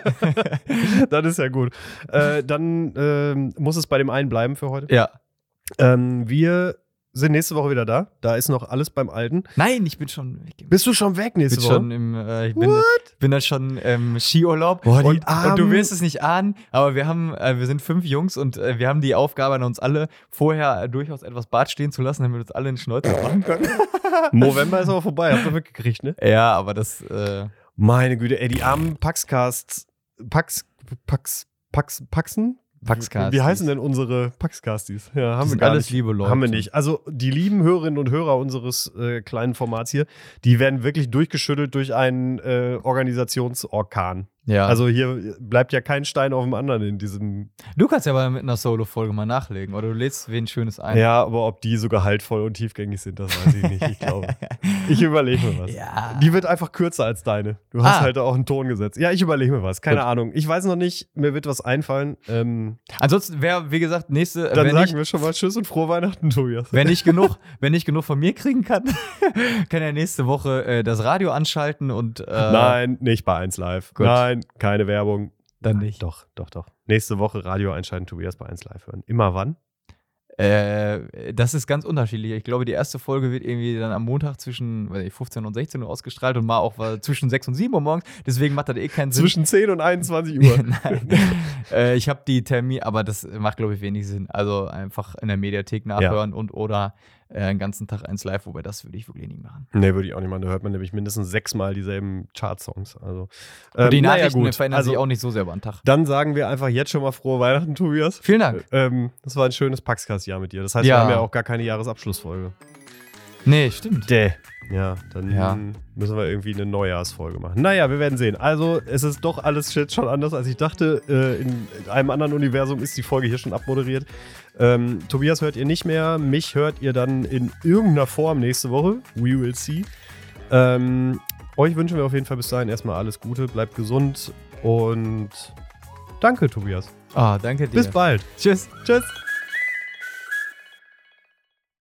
das ist ja gut. Äh, dann ähm, muss es bei dem einen bleiben für heute. ja. Ähm, wir sind nächste Woche wieder da. Da ist noch alles beim Alten. Nein, ich bin schon weg. Bist du schon weg bin nächste Woche? schon im, äh, ich bin, bin dann schon im Skiurlaub. Boah, und, und du wirst es nicht ahnen, aber wir haben, äh, wir sind fünf Jungs und äh, wir haben die Aufgabe an uns alle, vorher durchaus etwas Bad stehen zu lassen, damit wir uns alle einen Schnäuzer <laughs> machen können. November ist aber vorbei, habt ihr mitgekriegt, ne? ja, aber das, äh, Meine Güte, ey, die armen Paxcasts, Pax, Pax, Pax, Paxen? Paxcastis. Wie heißen denn unsere Paxcastis? Ja, haben Das wir gar alles nicht. liebe Leute. Haben wir nicht. Also die lieben Hörerinnen und Hörer unseres äh, kleinen Formats hier, die werden wirklich durchgeschüttelt durch einen äh, Organisationsorkan. Ja. Also hier bleibt ja kein Stein auf dem anderen in diesem. du kannst ja aber mit einer Solo-Folge mal nachlegen oder du lädst wen Schönes ein. Ja, aber ob die so gehaltvoll und tiefgängig sind, das weiß ich nicht. Ich glaube. <laughs> Ich überlege mir was. Ja. Die wird einfach kürzer als deine. Du hast Ah. halt auch einen Ton gesetzt. Ja, ich überlege mir was. Keine Gut. Ahnung. Ich weiß noch nicht. Mir wird was einfallen. Ähm, Ansonsten wäre, wie gesagt, nächste, äh, dann sagen ich, wir schon mal Tschüss und frohe Weihnachten, Tobias. wenn ich genug, <laughs> wenn ich genug von mir kriegen kann, <laughs> kann er nächste Woche äh, das Radio anschalten und äh, Nein, nicht bei 1 Live. Gut. Nein, keine Werbung. Dann Nein, nicht. Doch, doch, doch. Nächste Woche Radio einschalten, Tobias bei 1 Live hören. Immer wann? Äh, das ist ganz unterschiedlich. Ich glaube, die erste Folge wird irgendwie dann am Montag zwischen weiß ich, 15 und 16 Uhr ausgestrahlt und mal auch war zwischen 6 und 7 Uhr morgens. Deswegen macht das eh keinen Sinn. Zwischen 10 und 21 Uhr. <laughs> Nein. äh, ich habe die Termin, aber das macht, glaube ich, wenig Sinn. Also einfach in der Mediathek nachhören und oder äh, einen ganzen Tag eins live, wobei das würde ich wirklich nicht machen. nee, würde ich auch nicht machen. Da hört man nämlich mindestens sechsmal dieselben Chart-Songs. Also, Und die ähm, naja, Nachrichten gut. verändern Also, sich auch nicht so sehr über den Tag. Dann sagen wir einfach jetzt schon mal frohe Weihnachten, Tobias. Vielen Dank. Ähm, das war ein schönes Paxcast-Jahr mit dir. Das heißt, Ja. wir haben ja auch gar keine Jahresabschlussfolge. Nee, stimmt. Däh. Ja, dann Ja. müssen wir irgendwie eine Neujahrsfolge machen. Naja, wir werden sehen. Also, es ist doch alles jetzt schon anders, als ich dachte. Äh, in einem anderen Universum ist die Folge hier schon abmoderiert. Ähm, Tobias hört ihr nicht mehr. Mich hört ihr dann in irgendeiner Form nächste Woche. We will see. Ähm, euch wünschen wir auf jeden Fall bis dahin erstmal alles Gute. Bleibt gesund und danke, Tobias. Ah, danke dir. Bis bald. Tschüss. Tschüss.